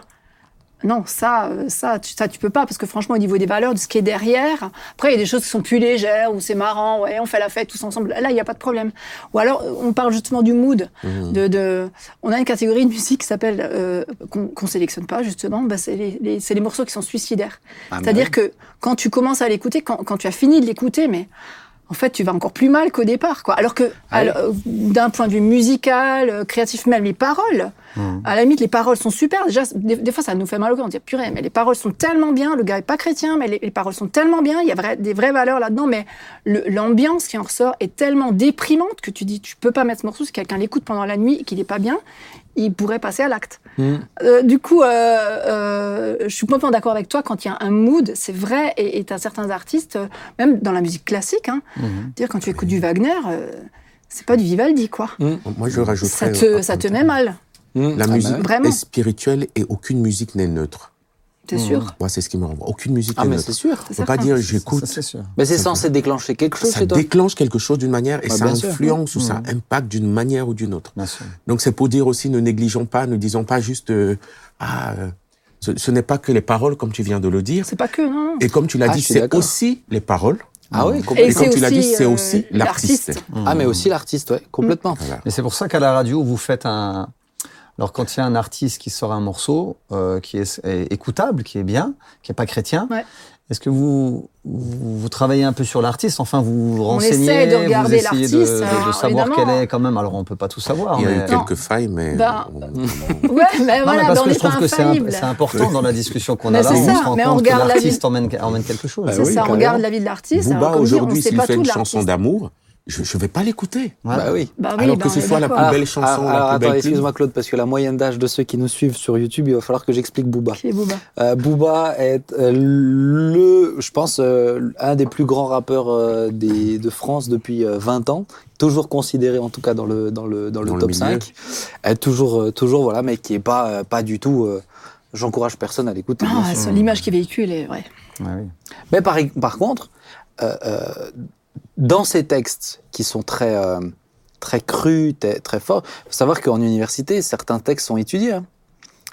Non, ça, euh, ça, tu, ça, tu peux pas, parce que franchement, au niveau des valeurs, de ce qui est derrière, après, il y a des choses qui sont plus légères, où c'est marrant, ouais, on fait la fête tous ensemble. Là, il n'y a pas de problème. Ou alors, euh, on parle justement du mood. Mhm. De, de- on a une catégorie de musique qui s'appelle, euh, qu'on qu'on sélectionne pas, justement, bah, c'est les, les- c'est les morceaux qui sont suicidaires. Ah, C'est-à-dire que quand tu commences à l'écouter, quand, quand tu as fini de l'écouter, mais en fait, tu vas encore plus mal qu'au départ. Quoi. Alors que, Ah oui. euh, d'un point de vue musical, euh, créatif, même les paroles, Mhm. à la limite, les paroles sont super. Déjà, des, des fois, ça nous fait mal au cœur. On dit, purée, mais les paroles sont tellement bien. Le gars est pas chrétien, mais les, les paroles sont tellement bien. Il y a vrai- des vraies valeurs là-dedans. Mais l'ambiance qui en ressort est tellement déprimante que tu dis, tu peux pas mettre ce morceau. Si quelqu'un l'écoute pendant la nuit et qu'il est pas bien, il pourrait passer à l'acte. Mhm. Euh, du coup, euh, euh, je suis complètement d'accord avec toi. Quand il y a un mood, c'est vrai. Et tu as certains artistes, euh, même dans la musique classique, hein, Mhm. dire quand tu écoutes du Wagner, euh, c'est pas du Vivaldi, quoi. Moi, je rajouterais. Ça te, ça te met mal. La Ah, bah musique. Vraiment. est spirituelle et aucune musique n'est neutre. T'es Mhm. sûr Moi, c'est ce qui me renvoie. Aucune musique Ah, n'est mais c'est sûr. On peut pas dire Ça, j'écoute. c'est sûr. Mais c'est censé déclencher quelque chose Ça chez toi. déclenche quelque chose d'une manière et ça influence ou ça Mhm. impacte d'une manière ou d'une autre. Bien sûr. Donc c'est pour dire aussi ne négligeons pas, ne disons pas juste euh, ah euh, ce, ce n'est pas que les paroles, comme tu viens de le dire. C'est pas que, non. Et comme tu l'as Ah, dit, c'est aussi les paroles. Ah oui, Et complètement. Et comme c'est tu l'as dit, aussi, c'est euh, aussi l'artiste. l'artiste. Ah, mais aussi l'artiste, ouais, complètement. Voilà. Mais c'est pour ça qu'à la radio, vous faites un. Alors, quand il y a un artiste qui sort un morceau euh, qui est, est écoutable, qui est bien, qui n'est pas chrétien, Ouais. est-ce que vous, vous, vous travaillez un peu sur l'artiste? Enfin, vous vous On renseignez, essaie de regarder vous essayez de, l'artiste, de- de alors, savoir quel est quand même. Alors, on peut pas tout savoir. Il y a mais... eu quelques failles, mais. Ben, on- (laughs) Ouais, mais Non, voilà, mais parce ben, on que je trouve que c'est important dans la discussion qu'on Mais a là. c'est on ça, se rend mais on compte que regarde la vie. l'artiste emmène, emmène quelque chose. C'est oui, ça, on regarde la vie de l'artiste. On aujourd'hui, s'il pas fait une chanson d'amour, je ne vais pas l'écouter. Ouais. Bah oui. Bah oui, Alors bah, que ce soit la plus belle chanson, alors, la alors, plus attends, belle excuse-moi Claude, parce que la moyenne d'âge de ceux qui nous suivent sur YouTube, il va falloir que j'explique Booba. Qui est Booba Euh, Booba est euh, le, je pense, euh, un des plus grands rappeurs euh, des, de France depuis euh, 20 ans. Toujours considéré, en tout cas, dans le, dans le, dans le Dans le top milieu. 5. Euh, toujours, euh, toujours, voilà, mais qui est pas, euh, pas du tout. euh, J'encourage personne à l'écouter. Ah, c'est l'image qui véhicule est vrai. Ouais, oui. Mais par, par contre, euh, euh, dans ces textes qui sont très, euh, très crus, très, forts, faut savoir qu'en université, certains textes sont étudiés. hein.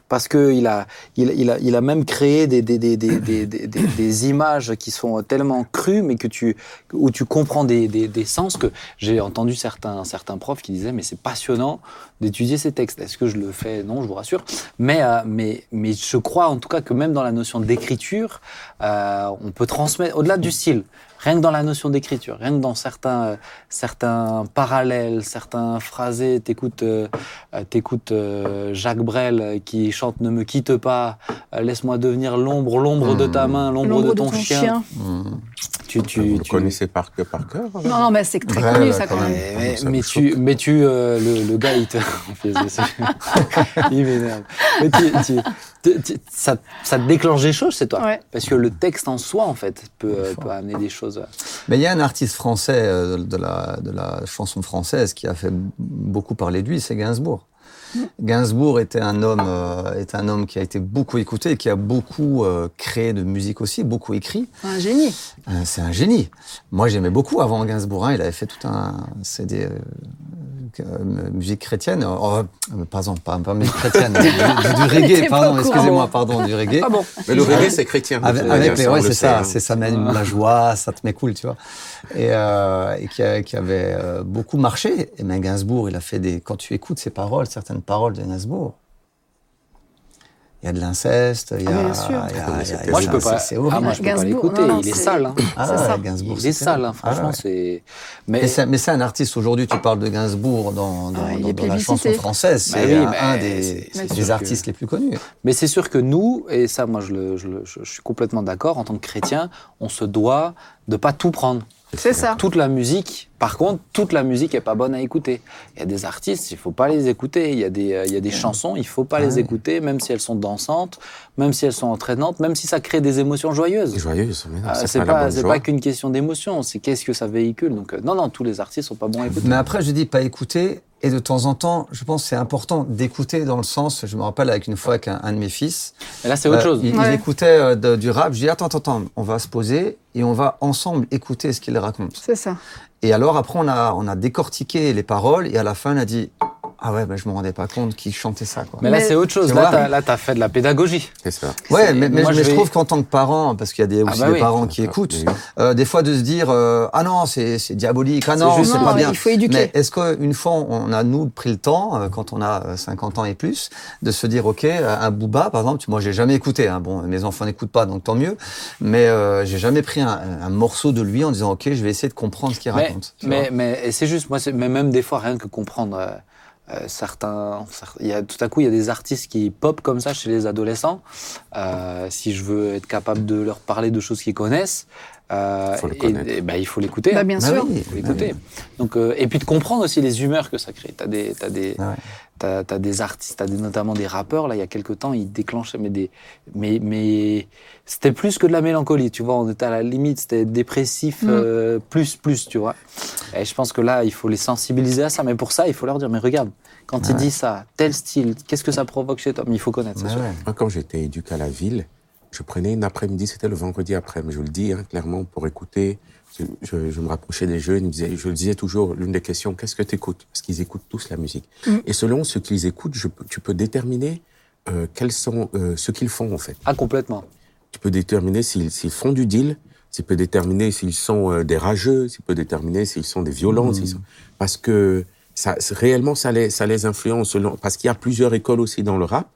parce qu'il a, il, il a, il a même créé des, des, des, des, des, images qui sont tellement crues, mais que tu, où tu comprends des sens que j'ai entendu certains, certains profs qui disaient, mais c'est passionnant d'étudier ces textes. Est-ce que je le fais? Non, je vous rassure. Mais, euh, mais, mais je crois en tout cas que même dans la notion d'écriture, euh, on peut transmettre, au-delà du style, rien que dans la notion d'écriture, rien que dans certains, euh, certains parallèles, certains phrasés, t'écoutes, euh, euh, t'écoutes euh, Jacques Brel qui chante Ne me quitte pas, euh, laisse-moi devenir l'ombre, l'ombre de ta main, l'ombre de ton, chien. Mmh. Tu, tu, vous le tu- connaissez par, cœur hein Non, non, mais c'est très Ouais, connu ça quand même. Mais, tu, mais tu, euh, le, le gars, il te, (laughs) il m'énerve. Mais tu, tu- tu- tu- ça, ça te déclenche des choses, c'est toi. Ouais. Parce que le texte en soi, en fait, peut, peut amener des choses. Mais il y a un artiste français euh, de la, de la chanson française qui a fait beaucoup parler de lui, c'est Gainsbourg. Gainsbourg était un homme, euh, était un homme qui a été beaucoup écouté, et qui a beaucoup euh, créé de musique aussi, beaucoup écrit. Un génie. Euh, c'est un génie. Moi, j'aimais beaucoup avant Gainsbourg. hein, il avait fait tout un CD euh, musique chrétienne. Oh, pardon, pas, pas musique chrétienne, du, du- du (laughs) reggae. Pardon, excusez-moi, pardon, du reggae. Ah bon Mais le reggae, c'est chrétien. Avec, avec les, ouais, le c'est ça, hein. c'est ça mène la joie, ça te met cool, tu vois. Et, euh, et qui, a- qui avait euh, beaucoup marché. Et mais Gainsbourg, il a fait des. Quand tu écoutes ses paroles, certaines paroles de Gainsbourg, il y a de l'inceste, il y a. Ah, bien sûr. il y a- il y a- Moi, je peux pas. C'est Ah, horrible. moi, je peux pas Gainsbourg, l'écouter. il est sale. Hein. Ah, ça. Gainsbourg, Il est sale, hein. Ah, franchement. ouais. c'est. Mais, Mais c'est, un artiste aujourd'hui, tu parles de Gainsbourg dans, dans, Ah, il dans- est dans la chanson française, Bah c'est oui, un, des, que- artistes les plus connus. mais c'est sûr que nous, et ça, moi, je, le, je, le- je- je suis complètement d'accord, en tant que chrétien, on se doit de pas tout prendre. C'est ça. Toute la musique, par contre, toute la musique est pas bonne à écouter. Il y a des artistes, il faut pas les écouter. Il y a des, euh, il y a des chansons, il faut pas les écouter, même si elles sont dansantes, même si elles sont entraînantes, même si ça crée des émotions joyeuses. Joyeuse, mais non, Euh, c'est c'est pas, pas, pas qu'une question d'émotion, c'est qu'est-ce que ça véhicule. Donc, euh, non, non, tous les artistes sont pas bons à écouter. Mais après, je dis pas écouter. Et de temps en temps, je pense que c'est important d'écouter dans le sens, je me rappelle avec une fois avec un, un de mes fils, Et là, c'est autre euh, chose. Il, il Ouais. écoutait euh, de- du rap. Je dis attends, attends, attends, on va se poser et on va ensemble écouter ce qu'il raconte. C'est ça. Et alors après, on a, on a décortiqué les paroles et à la fin, on a dit ah ouais, ben, je me rendais pas compte qu'il chantait ça. Quoi. Mais là, c'est autre chose. Tu Là, t'as, là, t'as fait de la pédagogie. C'est ça. Ouais, mais, mais- moi, mais je trouve qu'en tant que parent, parce qu'il y a des, aussi bah des oui. parents qui Ah, écoutent, oui. euh, des fois de se dire euh, ah non c'est c'est diabolique, ah C'est non juste- c'est pas bien. il faut éduquer. Mais est-ce qu'une fois on a nous pris le temps, euh, quand on a euh, 50 ans et plus, de se dire ok euh, un Booba par exemple, moi j'ai jamais écouté, hein, bon mes enfants n'écoutent pas donc tant mieux, mais euh, j'ai jamais pris un, un morceau de lui en disant ok je vais essayer de comprendre ce qu'il raconte. tu mais, mais et c'est juste, moi, c'est- mais même des fois, rien que comprendre euh, certains, cer- il y a tout à coup, il y a des artistes qui pop comme ça chez les adolescents. Euh, si je veux être capable de leur parler de choses qu'ils connaissent, euh, Faut le et- connaître. et bah, il faut l'écouter. Bah, hein. bien Bah sûr. oui, Il faut l'écouter. Donc, euh, et puis de comprendre aussi les humeurs que ça crée. T'as des, t'as des, Ah ouais. t'as, t'as des artistes, t'as des, notamment des rappeurs. Là, il y a quelques temps, ils déclenchaient, mais des, mais, mais c'était plus que de la mélancolie. Tu vois, on était à la limite, c'était dépressif Mm. euh, plus, plus, tu vois. Et je pense que là, il faut les sensibiliser à ça. Mais pour ça, il faut leur dire, mais regarde, quand il Ouais. dit ça, tel style, qu'est-ce que ça provoque chez toi? Mais il faut connaître, sûr. ouais. Moi, quand j'étais éduqué à la ville, je prenais une après-midi, c'était le vendredi après, mais je le dis hein, clairement pour écouter. Je, je- je me rapprochais des jeunes, je le disais toujours, l'une des questions, qu'est-ce que tu écoutes Parce qu'ils écoutent tous la musique. Mm. Et selon ce qu'ils écoutent, je tu peux déterminer euh, quels sont euh, ce qu'ils font en fait. Ah, complètement. Tu peux déterminer s'ils font du deal, tu peux déterminer s'ils sont euh, des rageux, tu peux déterminer s'ils sont des violents, sont- parce que ça, réellement ça les, ça les influence selon, parce qu'il y a plusieurs écoles aussi dans le rap.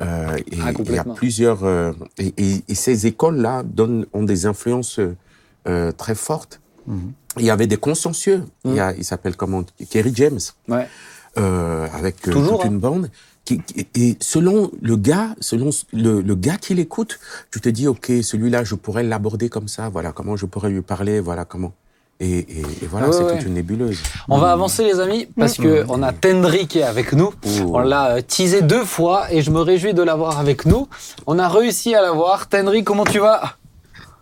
Euh, et Ah, il y a plusieurs euh, et, et- et ces écoles-là donnent ont des influences euh, très fortes. Il y avait des consensueux. Il, y a, il s'appelle comment Kerry James Ouais. euh, avec euh, Toujours, toute hein. une bande. Qui, qui- et selon le gars, selon le, le gars qui l'écoute, tu te dis ok, celui-là, je pourrais l'aborder comme ça. Voilà comment je pourrais lui parler. Voilà comment. Et, et, et voilà, Ouais, c'est ouais. toute une nébuleuse. On va avancer les amis parce que on a Tendry qui est avec nous. Ouh. On l'a euh, teasé deux fois et je me réjouis de l'avoir avec nous. On a réussi à l'avoir. Tendry, comment tu vas?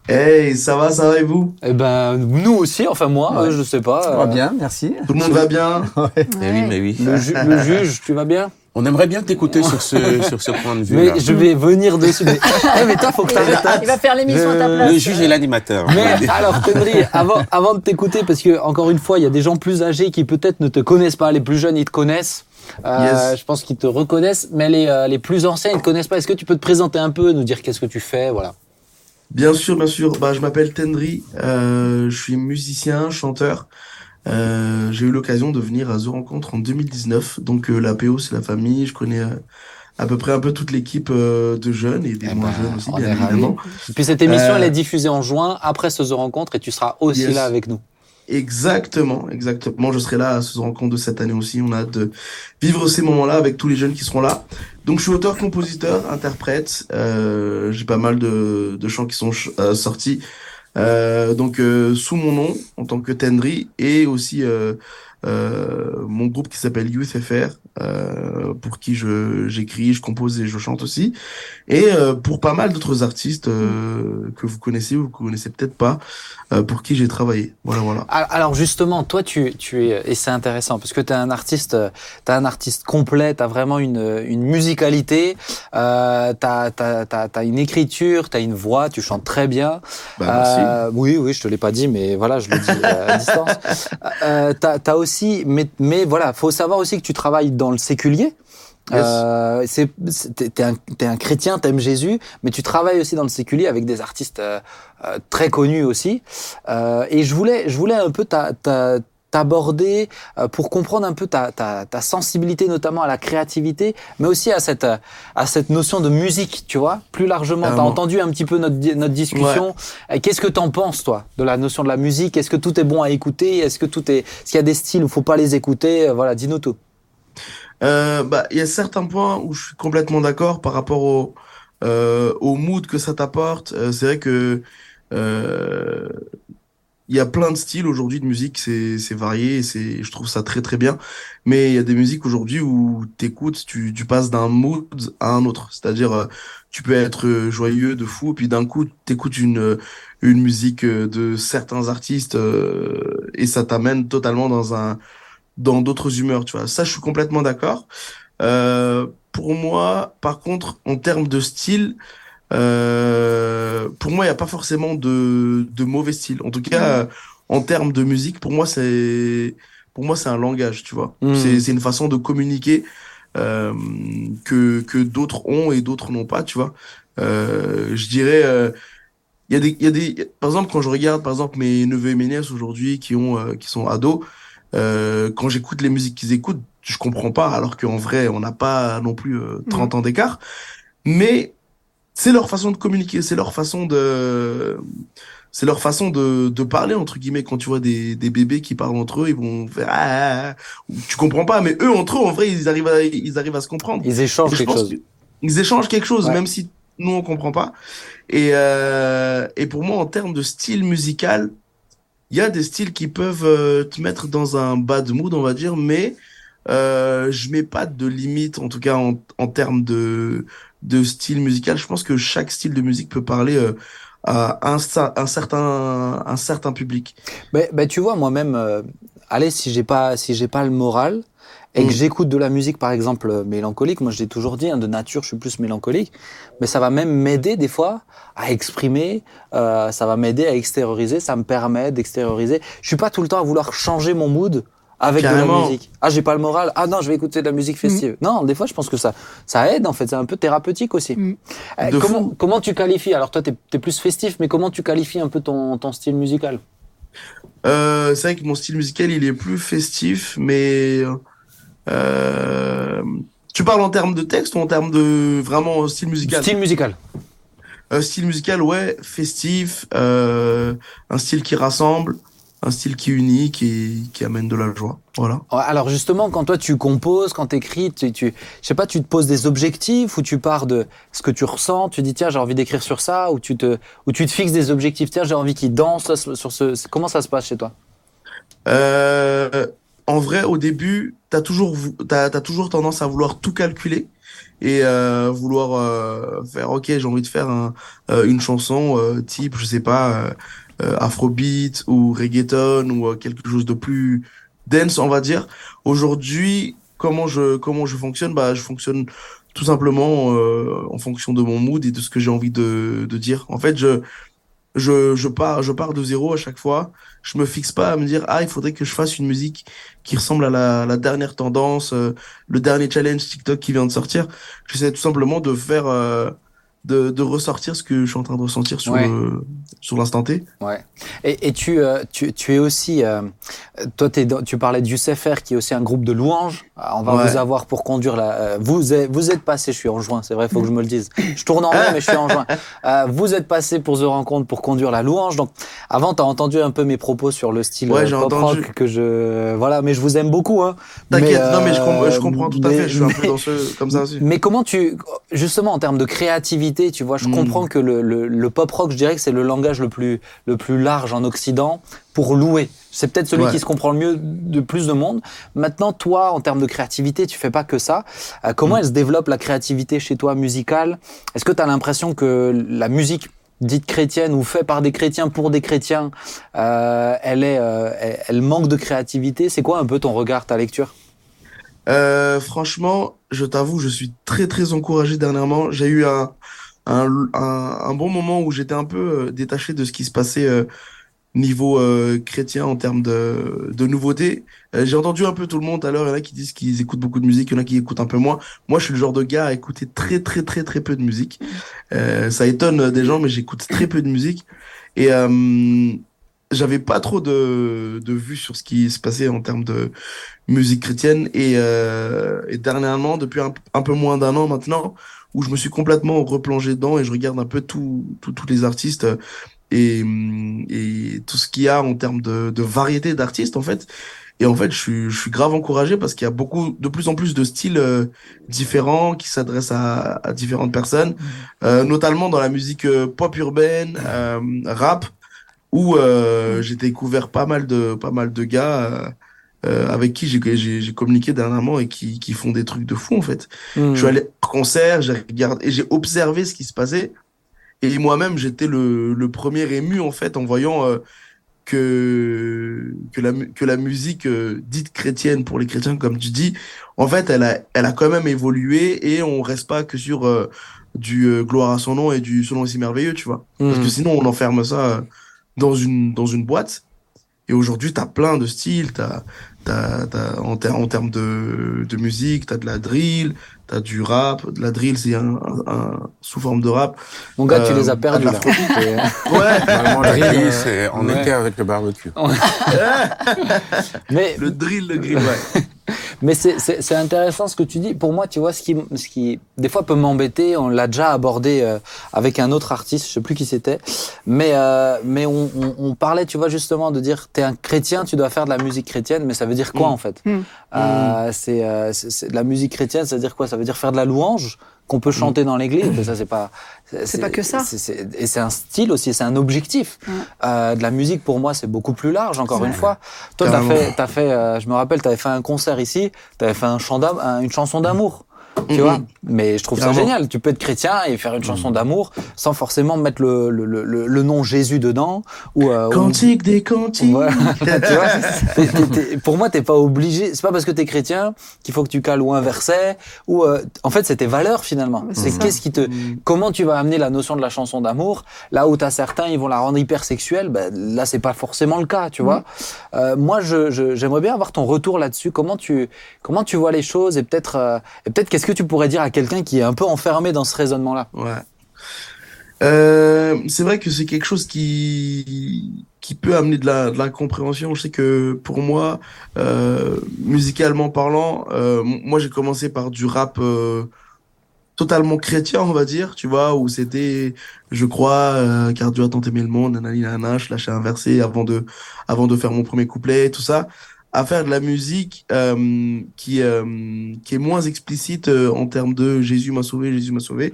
Hey, ça va, ça va et vous? Eh ben nous aussi, enfin moi, Ouais. euh, je sais pas. Ça euh, va bien, merci. Tout le monde va bien? (laughs) Mais oui, mais oui. Le, ju- le juge, tu vas bien? On aimerait bien t'écouter sur ce (laughs) sur ce point de vue. Mais je vais venir dessus. Mais, (laughs) mais toi, faut que Il va, t'arrêtes. hein. il va faire l'émission à ta place. Le juge et l'animateur. Mais alors, Tendry, avant, avant de t'écouter, parce que encore une fois, il y a des gens plus âgés qui peut-être ne te connaissent pas. Les plus jeunes, ils te connaissent. Euh, Yes. Je pense qu'ils te reconnaissent, mais les, euh, les plus anciens, ils te connaissent pas. Est-ce que tu peux te présenter un peu, nous dire qu'est-ce que tu fais, voilà. Bien sûr, bien sûr. Bah, je m'appelle Tendry, euh, je suis musicien, chanteur. Euh, j'ai eu l'occasion de venir à The Rencontre en 2019. Donc euh, l'APO, c'est la famille. Je connais euh, à peu près un peu toute l'équipe euh, de jeunes et des Eh moins ben, jeunes aussi, bien évidemment. Et puis cette émission, Euh, elle est diffusée en juin, après ce The Rencontre, et tu seras aussi Yes. là avec nous. Exactement, exactement. Je serai là à ce rencontre de cette année aussi. On a hâte de vivre ces moments-là avec tous les jeunes qui seront là. Donc, je suis auteur, compositeur, interprète. Euh, j'ai pas mal de, de chants qui sont ch- euh, sortis. Euh, donc, euh, sous mon nom, en tant que Tendry, et aussi euh, mon groupe qui s'appelle Youth FR, euh, pour qui je j'écris, je compose et je chante aussi. Et euh, pour pas mal d'autres artistes euh, que vous connaissez ou que vous connaissez peut-être pas, euh, pour qui j'ai travaillé. Voilà, voilà. Al- Alors justement, toi, tu, tu es, et c'est intéressant, parce que tu es un artiste, euh, t'as un artiste complet, tu as vraiment une, une musicalité, euh, tu as, une écriture, tu as une voix, tu chantes très bien. Bah, merci. Euh, oui, oui, je te l'ai pas dit, mais voilà, je le dis euh, à distance. (laughs) Euh, t'as, t'as aussi, mais, mais voilà, faut savoir aussi que tu travailles dans le séculier. Yes. Euh, c'est, t'es, un, t'es un chrétien, t'aimes Jésus, mais tu travailles aussi dans le séculier avec des artistes euh, euh, très connus aussi. Et je voulais, je voulais un peu ta, ta- t'aborder euh, pour comprendre un peu ta, ta, ta sensibilité, notamment à la créativité, mais aussi à cette, à cette notion de musique, tu vois, plus largement. T'as entendu un petit peu notre, notre discussion. Qu'est-ce que t'en penses, toi, de la notion de la musique? Est-ce que tout est bon à écouter? Est-ce que tout est, est-ce qu'il y a des styles où faut pas les écouter? Euh, Voilà, dis-nous tout. Euh, bah, il y a certains points où je suis complètement d'accord par rapport au, euh, au mood que ça t'apporte. Euh, c'est vrai que euh, il y a plein de styles aujourd'hui de musique, c'est c'est varié, c'est je trouve ça très très bien. Mais il y a des musiques aujourd'hui où t'écoutes, tu tu passes d'un mood à un autre. C'est-à-dire euh, tu peux être euh, joyeux de fou, puis d'un coup t'écoutes une une musique euh, de certains artistes euh, et ça t'amène totalement dans un dans d'autres humeurs, tu vois. Ça, je suis complètement d'accord. Euh, pour moi, par contre, en termes de style, euh, pour moi, il n'y a pas forcément de, de mauvais style. En tout cas, euh, en termes de musique, pour moi, c'est pour moi, c'est un langage, tu vois. Mhm. C'est c'est une façon de communiquer euh, que que d'autres ont et d'autres n'ont pas, tu vois. Euh, je dirais, euh, il y a des, il y a des, par exemple, quand je regarde, par exemple, mes neveux et mes nièces aujourd'hui qui ont, euh, qui sont ados, euh, quand j'écoute les musiques qu'ils écoutent, je comprends pas, alors qu'en vrai, on n'a pas non plus euh, 30 ans d'écart. Mais c'est leur façon de communiquer, c'est leur façon de, c'est leur façon de, de parler, entre guillemets, quand tu vois des, des bébés qui parlent entre eux, ils vont faire, ah, ah, ah. tu comprends pas, mais eux, entre eux, en vrai, ils arrivent à, ils arrivent à se comprendre. Ils échangent quelque chose. que- Ils échangent quelque chose, Ouais. même si nous on comprend pas. Et euh, et pour moi, en termes de style musical, il y a des styles qui peuvent euh, te mettre dans un bad mood, on va dire, mais euh, je mets pas de limite, en tout cas en, en termes de de style musical. Je pense que chaque style de musique peut parler euh, à un, un certain un certain public. Ben, ben, tu vois, moi-même, euh, allez, si j'ai pas, si j'ai pas le moral et que Mm. j'écoute de la musique, par exemple, euh, mélancolique, moi je l'ai toujours dit, hein, de nature, je suis plus mélancolique, mais ça va même m'aider des fois à exprimer, euh, ça va m'aider à extérioriser, ça me permet d'extérioriser. Je suis pas tout le temps à vouloir changer mon mood avec de la musique. Ah, j'ai pas le moral. Ah non, je vais écouter de la musique festive. Non, des fois, je pense que ça, ça aide en fait. C'est un peu thérapeutique aussi. Mm. Euh, De comment, comment tu qualifies Alors toi, t'es es plus festif, mais comment tu qualifies un peu ton, ton style musical? Euh, c'est vrai que mon style musical, il est plus festif, mais euh, tu parles en termes de texte ou en termes de vraiment style musical? Style musical. Euh, style musical, ouais, festif, euh, un style qui rassemble, un style qui unit, qui, qui amène de la joie. Voilà. Alors justement, quand toi tu composes, quand t'écris, tu, tu, je sais pas, tu te poses des objectifs ou tu pars de ce que tu ressens, tu dis tiens j'ai envie d'écrire sur ça ou tu te, ou tu te fixes des objectifs, tiens j'ai envie qu'il danse là, sur ce, comment ça se passe chez toi? Euh, en vrai, au début, t'as toujours, t'as, t'as toujours tendance à vouloir tout calculer et euh, vouloir euh, faire, ok, j'ai envie de faire un, euh, une chanson type, je sais pas, afrobeat ou reggaeton ou euh, quelque chose de plus dense, on va dire. Aujourd'hui, comment je, comment je fonctionne? Bah, je fonctionne tout simplement euh, en fonction de mon mood et de ce que j'ai envie de, de dire. En fait, je, je, je pars, je pars de zéro à chaque fois je me fixe pas à me dire ah il faudrait que je fasse une musique qui ressemble à la, la dernière tendance euh, le dernier challenge TikTok qui vient de sortir j'essaie tout simplement de faire euh, de, de ressortir ce que je suis en train de ressentir sur Ouais. le sur l'instant T Ouais. Et, et tu, euh, tu, tu es aussi, euh, toi dans- tu parlais du CFR qui est aussi un groupe de louanges. Ah, On va Ouais. vous avoir pour conduire la. euh, vous êtes, vous êtes passé, je suis en juin, c'est vrai, faut que je me le dise. Je tourne en mai, mais je suis en juin. (laughs) Euh, vous êtes passé pour The Rencontre pour conduire la louange. Donc avant, t'as entendu un peu mes propos sur le style Ouais, euh, j'ai pop entendu. rock que je, voilà, mais je vous aime beaucoup. Hein. t'inquiète non mais je, com- euh, je comprends tout à fait je suis un peu dans ce comme ça aussi (laughs) mais comment tu, justement en termes de créativité, tu vois, je Mm. comprends que le, le, le pop rock, je dirais que c'est le langage le plus, le plus large en Occident pour louer. C'est peut-être celui Ouais. qui se comprend le mieux de plus de monde. Maintenant, toi, en termes de créativité, tu fais pas que ça. Euh, comment Mm. elle se développe la créativité chez toi musicale? Est-ce que tu as l'impression que la musique dite chrétienne ou faite par des chrétiens pour des chrétiens, euh, elle est, euh, elle, elle manque de créativité? C'est quoi un peu ton regard, ta lecture? Euh, franchement, je t'avoue, je suis très très encouragé dernièrement. J'ai eu un, un, un, un bon moment où j'étais un peu euh, détaché de ce qui se passait euh, niveau euh, chrétien en termes de, de nouveautés. Euh, j'ai entendu un peu tout le monde à l'heure. Il y en a qui disent qu'ils écoutent beaucoup de musique, il y en a qui écoutent un peu moins. Moi, je suis le genre de gars à écouter très très très très peu de musique. Euh, ça étonne des gens, mais j'écoute très peu de musique. Et euh, j'avais pas trop de, de vues sur ce qui se passait en termes de musique chrétienne et, euh, et dernièrement depuis un, un peu moins d'un an maintenant où je me suis complètement replongé dedans et je regarde un peu tout, tout- tous les artistes euh, et, hum, et tout ce qu'il y a en termes de, de variété d'artistes en fait. Et en fait je suis, je suis grave encouragé parce qu'il y a beaucoup de plus en plus de styles euh, différents qui s'adressent à, à différentes personnes euh, notamment dans la musique euh, pop urbaine euh, rap où euh, j'ai découvert pas mal de pas mal de gars euh, avec qui j'ai communiqué dernièrement et qui qui font des trucs de fou en fait. Hmm. Je suis allé au concert, j'ai regardé et j'ai observé ce qui se passait et moi-même j'étais le le premier ému en fait en voyant euh, que que la mu- que la musique euh, dite chrétienne pour les chrétiens comme tu dis, en fait elle a elle a quand même évolué et on reste pas que sur du gloire à son nom et du son nom est si merveilleux, tu vois. Parce Hmm. que sinon, on enferme ça dans une, dans une boîte. Et aujourd'hui, tu as plein de styles. T'as, t'as, t'as, en, ter- en termes de, de musique, tu as de la drill, tu as du rap. De la drill, c'est un, un, un- sous forme de rap. Mon gars, tu Euh, les as perdus là. (laughs) Ouais, Normalement, le Ouais. riz, c'est en Ouais. été avec le barbecue. (laughs) mais le drill, le grill, ouais. Mais c'est- intéressant ce que tu dis. Pour moi, tu vois, ce qui, ce qui des fois peut m'embêter, on l'a déjà abordé euh, avec un autre artiste, je sais plus qui c'était, mais, euh, mais on, on, on parlait, tu vois, justement de dire, t'es un chrétien, tu dois faire de la musique chrétienne, mais ça veut dire quoi Mm. en fait? Mm. Euh, C'est euh, c'est de la musique chrétienne, ça veut dire quoi? Ça veut dire faire de la louange? Qu'on peut chanter dans l'église, mais ça c'est pas. C'est pas que ça. et c'est un style aussi, c'est un objectif. Ouais. Euh, de la musique pour moi c'est beaucoup plus large. Encore une fois, toi t'as fait, t'as fait, euh, je me rappelle, t'avais fait un concert ici, t'avais fait un chant d'am- un- une chanson d'amour. Tu mm, vois. mm. Mais je trouve ça génial. Tu peux être chrétien et faire une chanson d'amour sans forcément mettre le, le, le, le- le nom Jésus dedans. Ou, euh, ou- Cantique des cantiques. Ouais, (laughs) tu vois, pour moi, t'es pas obligé. C'est pas parce que t'es chrétien qu'il faut que tu cales ou un verset. Ou euh, en fait, c'est tes valeurs finalement. C'est qu'est-ce qui te, Mm. comment tu vas amener la notion de la chanson d'amour? Là où t'as certains, ils vont la rendre hyper sexuelle. Ben, là, c'est pas forcément le cas, tu vois. Euh, moi, je, je- j'aimerais bien avoir ton retour là-dessus. Comment tu, comment tu vois les choses et peut-être, euh, et peut-être qu'est-ce que tu pourrais dire à quelqu'un qui est un peu enfermé dans ce raisonnement-là. Ouais. Euh, c'est vrai que c'est quelque chose qui qui peut amener de la de l'incompréhension. Je sais que pour moi, euh, musicalement parlant, euh, moi j'ai commencé par du rap totalement chrétien, on va dire, tu vois, où c'était, je crois, euh, car Dieu a tant aimé le monde, nanani, nanana, je lâchais un verset avant de avant de faire mon premier couplet, tout ça, à faire de la musique euh, qui euh, qui est moins explicite euh, en termes de Jésus m'a sauvé, Jésus m'a sauvé.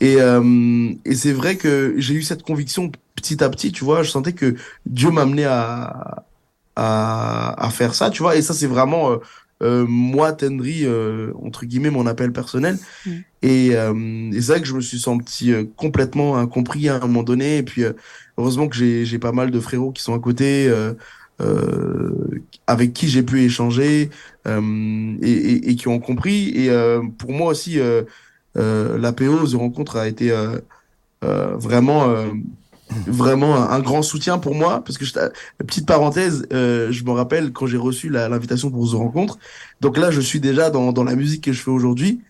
Et, euh, et c'est vrai que j'ai eu cette conviction petit à petit, tu vois, je sentais que Dieu m'amenait à, à, à faire ça, tu vois, et ça c'est vraiment euh, euh, moi, Tendry, euh, entre guillemets, mon appel personnel. Mm. Et, euh, et c'est vrai que je me suis senti complètement incompris à un moment donné, et puis euh, heureusement que j'ai j'ai pas mal de frérots qui sont à côté, euh, avec qui j'ai pu échanger, euh, et, et, et qui ont compris, et euh, pour moi aussi... Euh, euh, l'APO The Rencontre a été euh, vraiment vraiment un, grand soutien pour moi. Parce que je, petite parenthèse je me rappelle quand j'ai reçu l'invitation pour The Rencontre. Donc là je suis déjà dans, dans la musique que je fais aujourd'hui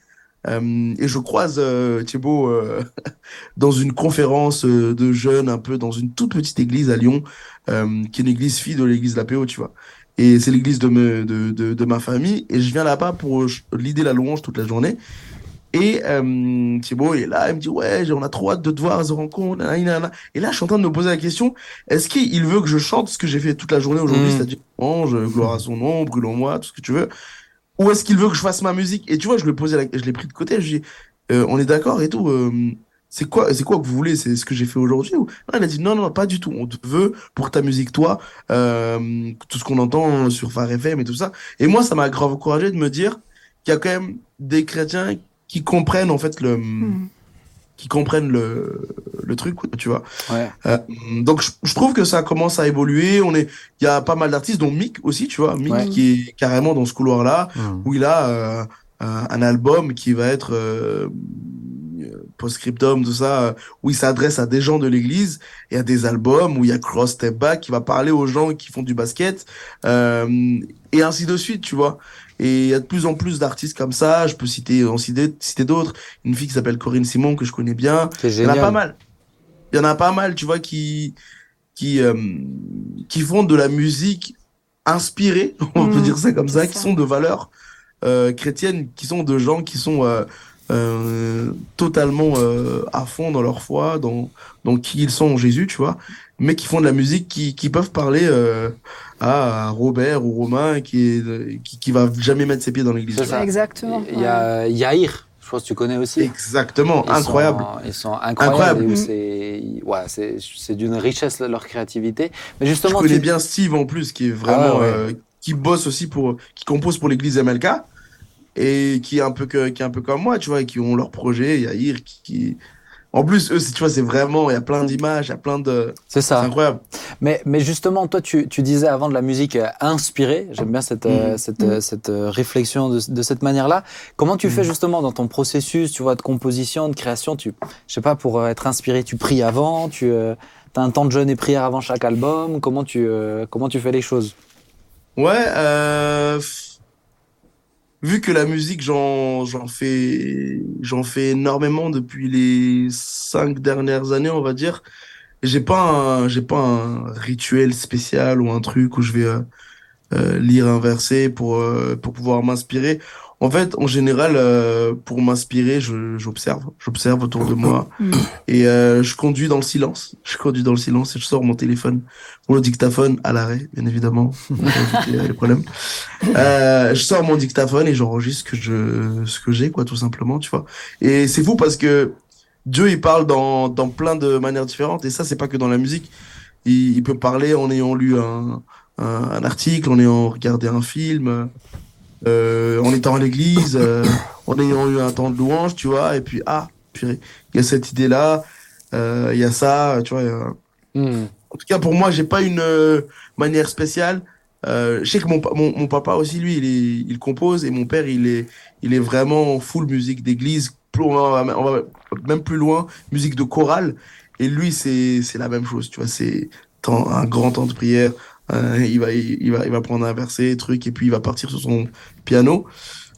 euh, et je croise euh, Thibaut euh, (laughs) dans une conférence euh, de jeunes un peu dans une toute petite église à Lyon euh, qui est une église fille de l'église de l'APO tu vois et c'est l'église de, me, de, de, de ma famille et je viens là-bas pour l'idée la louange toute la journée et euh, Thibaut est là, il me dit ouais, on a trop hâte de te voir à The rencontre. nanana. Et là, je suis en train de me poser la question est-ce qu'il veut que je chante ce que j'ai fait toute la journée aujourd'hui, Mm. c'est-à-dire ange, gloire à son nom, brûlons moi, tout ce que tu veux, ou est-ce qu'il veut que je fasse ma musique? Et tu vois, je posé, la... je l'ai pris de côté, je lui ai dit euh, on est d'accord et tout. euh, c'est quoi, c'est quoi que vous voulez? C'est ce que j'ai fait aujourd'hui ou... Non, il a dit non, non, pas du tout. On te veut pour ta musique, toi, euh, tout ce qu'on entend sur Phare FM et tout ça. Et moi, ça m'a grave encouragé de me dire qu'il y a quand même des chrétiens qui comprennent en fait le, Mm. Qui comprennent le, le truc, quoi, tu vois. Ouais. Euh, donc je, je trouve que ça commence à évoluer. On est, il y a pas mal d'artistes, dont Mick aussi, tu vois, Mick Ouais. qui est carrément dans ce couloir-là Hum. où il a euh, un, un album qui va être euh, post-scriptum, tout ça, euh, où il s'adresse à des gens de l'église. Il y a des albums où il y a Cross Step Back qui va parler aux gens qui font du basket, euh, et ainsi de suite, tu vois. Et il y a de plus en plus d'artistes comme ça. Je peux citer, en citer, citer d'autres. Une fille qui s'appelle Corinne Simon que je connais bien. Il y en a pas mal. Il y en a pas mal, tu vois, qui qui euh, qui font de la musique inspirée, (laughs) on peut Mhm, dire ça comme ça, qui sont de valeurs euh, chrétiennes, qui sont de gens qui sont euh, totalement euh, à fond dans leur foi, dans dans qui ils sont en Jésus, tu vois, mais qui font de la musique qui qui peuvent parler euh, à Robert ou Romain qui est qui qui va jamais mettre ses pieds dans l'église. Exactement. Il y a Yair, je pense que tu connais aussi. Exactement, Ils incroyable. sont- ils sont incroyables. Incroyable. C'est ouais, c'est c'est d'une richesse leur créativité. Mais Je justement, connais tu- bien Steve en plus, qui est vraiment, Ah ouais. euh, qui bosse aussi pour, qui compose pour l'église MLK et qui est un peu que, qui est un peu comme moi, tu vois, et qui ont leur projet. Il y a Ir qui, qui- en plus, eux, c'est- tu vois, c'est vraiment, il y a plein d'images, il y a plein de, c'est c'est ça. incroyable. Mais, mais justement, toi, tu, tu disais avant de la musique euh, inspirée. J'aime bien cette, euh, Mhm. cette, euh, cette euh, réflexion de, de cette manière-là. Comment tu fais Mhm. justement dans ton processus, tu vois, de composition, de création Tu, je sais pas, pour euh, être inspiré, tu pries avant, tu as un temps de jeûne et prière avant chaque album. Comment tu, euh, comment tu fais les choses? Ouais, euh, vu que la musique, j'en, j'en fais, j'en fais énormément depuis les cinq dernières années, on va dire. J'ai pas un, j'ai pas un rituel spécial ou un truc où je vais euh, euh, lire un verset pour euh, pour pouvoir m'inspirer. En fait, en général, euh, pour m'inspirer, je, j'observe, j'observe autour de moi (coughs) Mm. et euh, je conduis dans le silence. Je conduis dans le silence et je sors mon téléphone ou le dictaphone à l'arrêt, bien évidemment, (laughs) pour éviter les problèmes. Euh, je sors mon dictaphone et j'enregistre ce que je, ce que j'ai, quoi, tout simplement, tu vois. Et c'est fou parce que Dieu, il parle dans, dans plein de manières différentes et ça, c'est pas que dans la musique. Il, il peut parler en ayant lu un, un, un article, en ayant regardé un film. Euh, en étant à l'église, euh, en ayant eu un temps de louange, tu vois, et puis ah, purée, il y a cette idée-là, euh, il y a ça, tu vois. Hmm. En tout cas, pour moi, j'ai pas une euh, manière spéciale. Euh, je sais que mon, mon, mon papa aussi, lui, il, est, il compose et mon père, il est, il est vraiment full musique d'église. Plus- On va, on va même plus loin, musique de chorale. Et lui, c'est c'est la même chose, tu vois. C'est un grand temps de prière. Euh, il, va, il, il va, il va prendre un verset, truc, et puis il va partir sur son piano.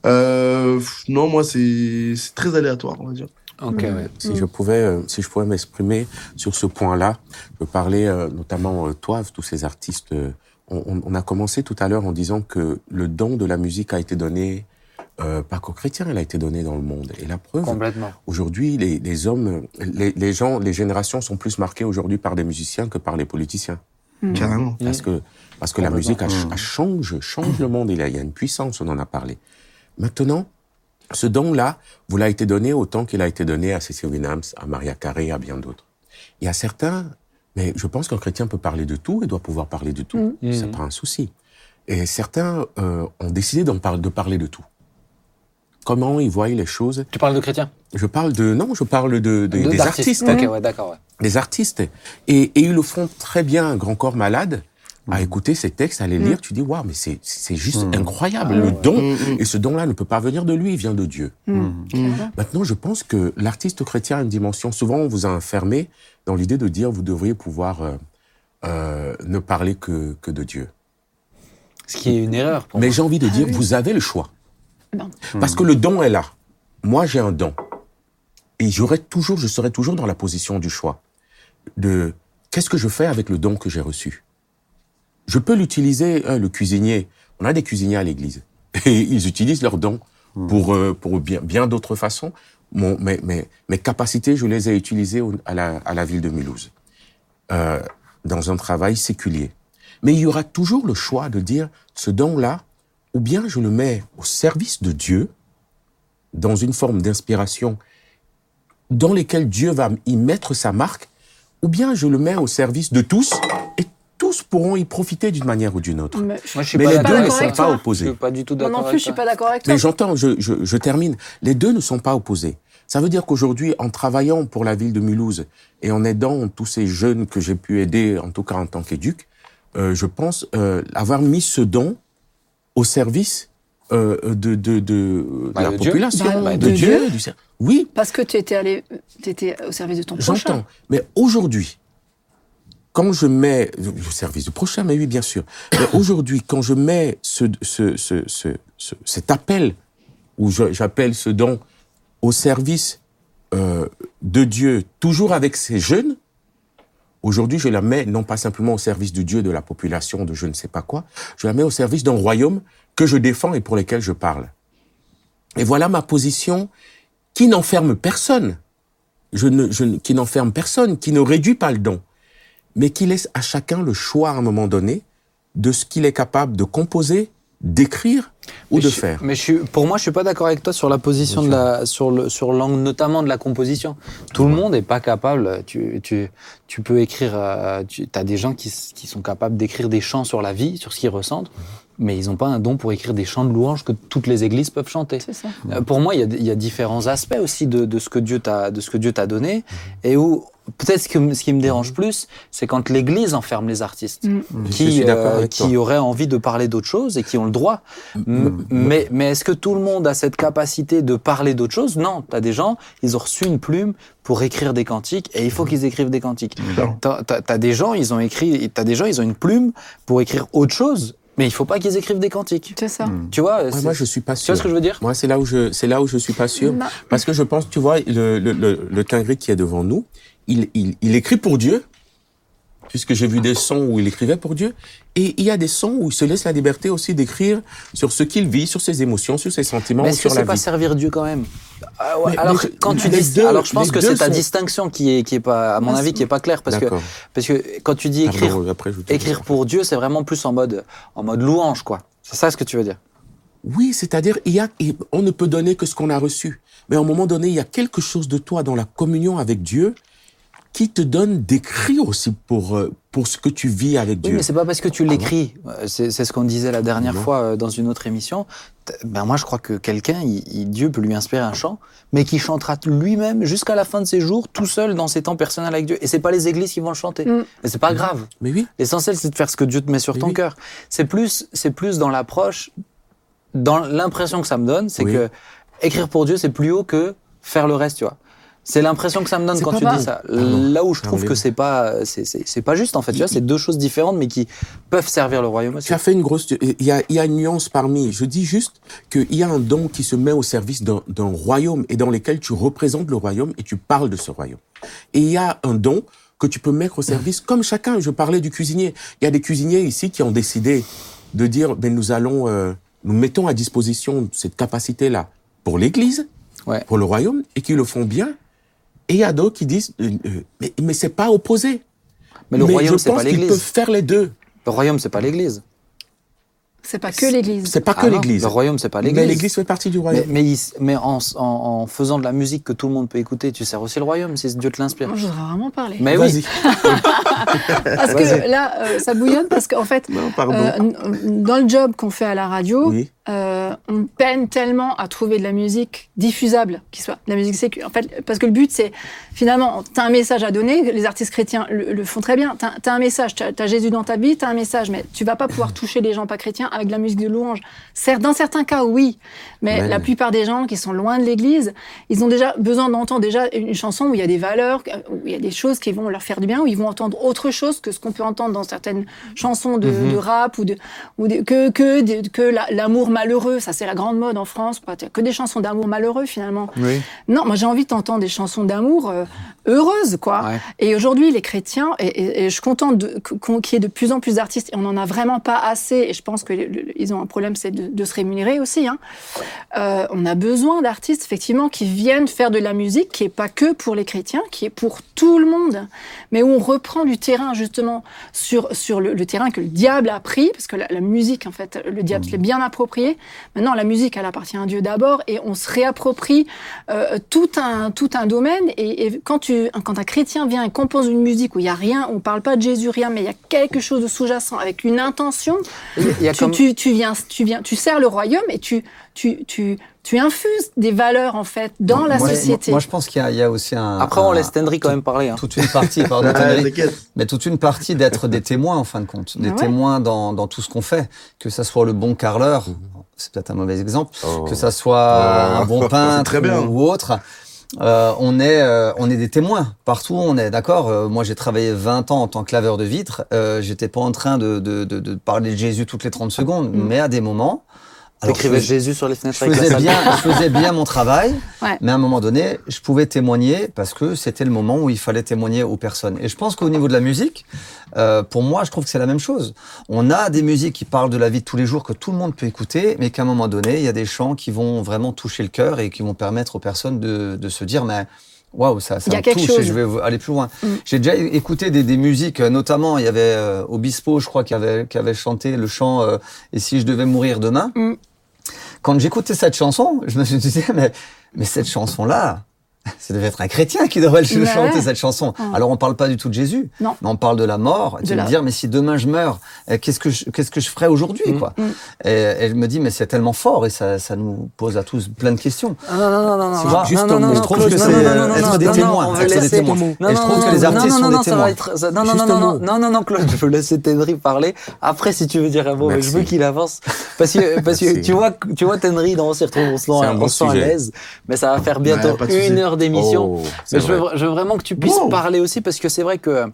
Euh, non, moi, c'est c'est très aléatoire, on va dire. Ok, ouais. Si je pouvais, euh, si je pouvais m'exprimer sur ce point-là, je peux parler euh, notamment euh, toi, tous ces artistes. euh, on, on- on a commencé tout à l'heure en disant que le don de la musique a été donné euh, pas qu'aux chrétiens, il a été donné dans le monde. Et la preuve, Complètement. aujourd'hui, les, les hommes, les, les gens, les générations sont plus marquées aujourd'hui par des musiciens que par les politiciens. Carrément. Parce que, parce que la Complètement. musique a, ch- a change, change le monde. Il y, a, il y a une puissance, on en a parlé. Maintenant, ce don-là vous l'a été donné autant qu'il a été donné à Cécile Winans, à Maria Carré, à bien d'autres. Il y a certains, mais je pense qu'un chrétien peut parler de tout et doit pouvoir parler de tout. Mhm. C'est pas un souci. Et certains euh, ont décidé d'en par- de parler de tout. Comment ils voient les choses Tu parles de chrétien Je parle de non, je parle de, de- De- des artistes Ok, ouais, d'accord. Ouais. des artistes. Et, et ils le font très bien, un grand corps malade, à écouter ces textes, à les lire. Tu dis, waouh, mais c'est c'est juste incroyable. le don, et ce don-là ne peut pas venir de lui, il vient de Dieu. Maintenant, je pense que l'artiste chrétien a une dimension. Souvent, on vous a enfermé dans l'idée de dire, vous devriez pouvoir euh, euh, ne parler que, que de Dieu. Ce qui est une erreur pour Mais j'ai envie de dire, vous avez le choix. Parce que le don est là. Moi, j'ai un don. Et j'aurai toujours, je serai toujours dans la position du choix. De qu'est-ce que je fais avec le don que j'ai reçu? Je peux l'utiliser, hein, le cuisinier. On a des cuisiniers à l'église. Et ils utilisent leur don pour, euh, pour bien, d'autres façons. Mes, capacités, je les ai utilisées au- à la, à la ville de Mulhouse. Euh, dans un travail séculier. Mais il y aura toujours le choix de dire ce don-là, ou bien je le mets au service de Dieu, dans une forme d'inspiration dans lesquelles Dieu va y mettre sa marque, ou bien je le mets au service de tous, et tous pourront y profiter d'une manière ou d'une autre. Mais Moi, je suis Mais pas les deux ne sont pas. Je opposés. suis pas du tout moi d'accord. non plus, avec je suis pas d'accord avec toi. Mais j'entends, je, je, je termine. Les deux ne sont pas opposés. Ça veut dire qu'aujourd'hui, en travaillant pour la ville de Mulhouse et en aidant tous ces jeunes que j'ai pu aider, en tout cas en tant qu'éduc, euh, je pense euh, avoir mis ce don au service euh, de, de, de, de Bah, la de Dieu. population, Bah, de, de Dieu. Dieu. du ser- Oui, Parce que tu étais allé, tu étais au service de ton prochain. J'entends. Mais aujourd'hui, quand je mets le service du prochain, mais oui, bien sûr. Mais (coughs) aujourd'hui, quand je mets ce, ce, ce, ce, ce- cet appel, ou j'appelle ce don au service euh, de Dieu, toujours avec ces jeunes, aujourd'hui, je la mets non pas simplement au service de Dieu, de la population, de je ne sais pas quoi, je la mets au service d'un royaume que je défends et pour lequel je parle. Et voilà ma position qui n'enferme personne qui n'enferme personne, qui ne réduit pas le don, mais qui laisse à chacun le choix à un moment donné de ce qu'il est capable de composer, d'écrire ou Mais de je- faire. Mais je suis, pour moi, je suis pas d'accord avec toi sur la position de la, sur le, sur l'angle notamment de la composition. Tout le monde est pas capable. Tu, tu, tu peux écrire. euh, tu as des gens qui, qui sont capables d'écrire des chants sur la vie, sur ce qu'ils ressentent, mais ils n'ont pas un don pour écrire des chants de louange que toutes les églises peuvent chanter. C'est ça. Euh, Pour moi, il y a, il y a différents aspects aussi de, de ce que Dieu t'a, de ce que Dieu t'a donné, et où peut-être ce, que, ce qui me dérange plus, c'est quand l'Église enferme les artistes Mm. Je qui, suis d'accord euh, qui auraient envie de parler d'autre chose et qui ont le droit. Mais, mais est-ce que tout le monde a cette capacité de parler d'autre chose? Non, tu as des gens, ils ont reçu une plume pour écrire des cantiques et il faut qu'ils écrivent des cantiques. T'as as, des gens, ils ont écrit, t'as des gens, ils ont une plume pour écrire autre chose, mais il faut pas qu'ils écrivent des cantiques. C'est ça. Tu vois Ouais, moi, je suis pas Tu sûr. vois ce que je veux dire? Moi, c'est là où je, c'est là où je suis pas sûr. Non. Parce que je pense, tu vois, le, le, le, le Tingri qui est devant nous, il, il, il écrit pour Dieu, puisque j'ai vu des sons où il écrivait pour Dieu, et il y a des sons où il se laisse la liberté aussi d'écrire sur ce qu'il vit, sur ses émotions, sur ses sentiments, Mais est-ce que sur la c'est pas vie. servir Dieu quand même? Ah ouais, Mais- Alors mais- quand tu dis, deux- alors je pense que c'est ta sont- distinction qui est qui est pas, à mon avis, qui est pas claire parce que parce que quand tu dis écrire Pardon, après, écrire pour Dieu, c'est vraiment plus en mode en mode louange quoi. C'est ça ce que tu veux dire? Oui, c'est-à-dire, il y a, on ne peut donner que ce qu'on a reçu. Mais à un moment donné, il y a quelque chose de toi dans la communion avec Dieu qui te donne des cris aussi pour, euh, pour ce que tu vis avec Oui, Dieu. mais c'est pas parce que tu l'écris. Euh, C'est c'est ce qu'on disait la dernière Non. fois euh, dans une autre émission. Ben moi, je crois que quelqu'un, il- il- Dieu peut lui inspirer un chant, mais qui chantera lui-même jusqu'à la fin de ses jours, tout seul dans ses temps personnels avec Dieu. Et c'est pas les églises qui vont le chanter. Mm. Et c'est pas grave. Mais oui, L'essentiel, c'est de faire ce que Dieu te met sur Oui, ton oui. cœur. C'est plus, c'est plus dans l'approche, dans l'impression que ça me donne, c'est Oui. que écrire pour Dieu, c'est plus haut que faire le reste, tu vois. C'est l'impression que ça me donne quand tu mal. dis ça. Pardon. Là où je trouve Pardon. que c'est pas, c'est, pas juste en fait. Tu vois, c'est deux choses différentes, mais qui peuvent servir le royaume aussi. tu as fait une grosse... Il y a, il y a une nuance parmi. Je dis juste qu'il y a un don qui se met au service d'un d'un royaume et dans lequel tu représentes le royaume et tu parles de ce royaume. Et il y a un don que tu peux mettre au service comme chacun. Je parlais du cuisinier. Il y a des cuisiniers ici qui ont décidé de dire, ben nous allons, euh, nous mettons à disposition cette capacité-là pour l'Église, Ouais. pour le royaume, et qui le font bien. Et il y a d'autres qui disent, euh, euh, mais, mais c'est pas opposé. Mais le royaume, je c'est pense pas qu'ils peuvent l'église. faire les deux. Le royaume, c'est pas l'église. C'est pas que l'église. C'est pas que Ah l'Église. Le royaume, c'est pas Mais l'église. l'Église fait partie du Mais, royaume. mais, il- mais en, en, en faisant de la musique que tout le monde peut écouter, tu sers aussi le royaume si Dieu te l'inspire. Moi, je voudrais vraiment parler. Mais oui. Vas-y. (laughs) Parce que là, euh, ça bouillonne parce qu'en fait, Non, pardon. euh, dans le job qu'on fait à la radio, oui. Euh, on peine tellement à trouver de la musique diffusable, qui soit de la musique sécu. En fait, parce que le but, c'est finalement, tu as un message à donner. Les artistes chrétiens le, le font très bien. Tu as, un message, tu as, Jésus dans ta vie, tu as un message, mais tu vas pas pouvoir toucher les gens pas chrétiens avec de la musique de louange. Certes, dans certains cas, oui, mais Ouais. la plupart des gens qui sont loin de l'église, ils ont déjà besoin d'entendre déjà une chanson où il y a des valeurs, où il y a des choses qui vont leur faire du bien, où ils vont entendre autre chose que ce qu'on peut entendre dans certaines chansons de, Mhm. de rap ou, de, ou de- que, que, de- que la- l'amour malheureux. Ça, c'est la grande mode en France. quoi. Que des chansons d'amour malheureux, finalement. Oui. Non, moi, j'ai envie d'entendre des chansons d'amour euh, heureuses, quoi. Ouais. Et aujourd'hui, les chrétiens, et, et- et je suis contente qu'il y ait de plus en plus d'artistes, et on n'en a vraiment pas assez, et je pense qu'ils ont un problème, c'est de, de se rémunérer aussi. Hein. Euh, on a besoin d'artistes, effectivement, qui viennent faire de la musique qui est pas que pour les chrétiens, qui est pour tout le monde, mais où on reprend du terrain, justement, sur, sur le, le terrain que le diable a pris, parce que la, la musique, en fait, le diable se l'est bien approprié. Maintenant, la musique, elle appartient à Dieu d'abord, et on se réapproprie euh, tout, un, tout un domaine. Et, et quand, tu, quand un chrétien vient et compose une musique où il n'y a rien, on parle pas de Jésus, rien, mais il y a quelque chose de sous-jacent, avec une intention, Il y a tu, comme... tu, tu viens, tu viens, tu sers le royaume et tu, tu, tu, tu infuses des valeurs en fait dans la Moi, société. Moi, je pense qu'il y, a- il y a aussi un. Après, on un- laisse Tendry quand même parler. Hein. toute une partie, pardon, (laughs) mais toute une partie d'être des témoins en fin de compte, des ouais. témoins dans, dans tout ce qu'on fait, que ça soit le bon carreleur, c'est peut-être un mauvais exemple, Oh. que ça soit Oh. un bon (laughs) peintre ou autre. Euh, on est euh, on est des témoins partout on est d'accord Euh, moi j'ai travaillé 20 ans en tant que laveur de vitres euh, j'étais pas en train de, de, de, de parler de Jésus toutes les 30 secondes Mm. mais à des moments je- Jésus sur les fenêtres je avec faisais bien, je faisais bien mon travail, (laughs) Ouais. mais à un moment donné, je pouvais témoigner parce que c'était le moment où il fallait témoigner aux personnes. Et je pense qu'au niveau de la musique, euh, pour moi, je trouve que c'est la même chose. On a des musiques qui parlent de la vie de tous les jours que tout le monde peut écouter, mais qu'à un moment donné, il y a des chants qui vont vraiment toucher le cœur et qui vont permettre aux personnes de, de se dire, mais waouh, ça, ça y a me quelque touche chose. et je vais aller plus loin. Mm. J'ai déjà écouté des, des musiques, euh, notamment il y avait euh, Obispo, je crois, qui avait, qui avait chanté le chant euh, Et si je devais mourir demain Mm. quand j'écoutais cette chanson, je me suis dit, (laughs) mais, mais cette chanson-là, ça devait être un chrétien qui devrait le Ouais. chanter cette chanson. Ouais. Alors on parle pas du tout de Jésus, Non. mais on parle de la mort. De tu la- me dire, mais si demain je meurs, euh, qu'est-ce que je, qu'est-ce que je ferais aujourd'hui, Mm. quoi Mm. et, je me dis, mais c'est tellement fort et ça, ça nous pose à tous plein de questions. Ah, non, non, non, non, non, juste non, non, non, Je trouve Claude, que non, c'est, non, euh, non, non, être non, des non, témoins, être des témoins. Non, Et je non, trouve non, que les non, artistes non, sont non, des témoins. non, non, non, non, non, non, non, Claude, je veux laisser Tenry parler. Après, si tu veux dire un mot, je veux qu'il avance. Parce que, parce que tu vois, tu vois, Tenry, dans on s'y retrouve, on se sent, à l'aise. Mais ça va faire bientôt une heure d'émission. Oh, je veux, vrai. je veux vraiment que tu puisses Wow. parler aussi parce que c'est vrai que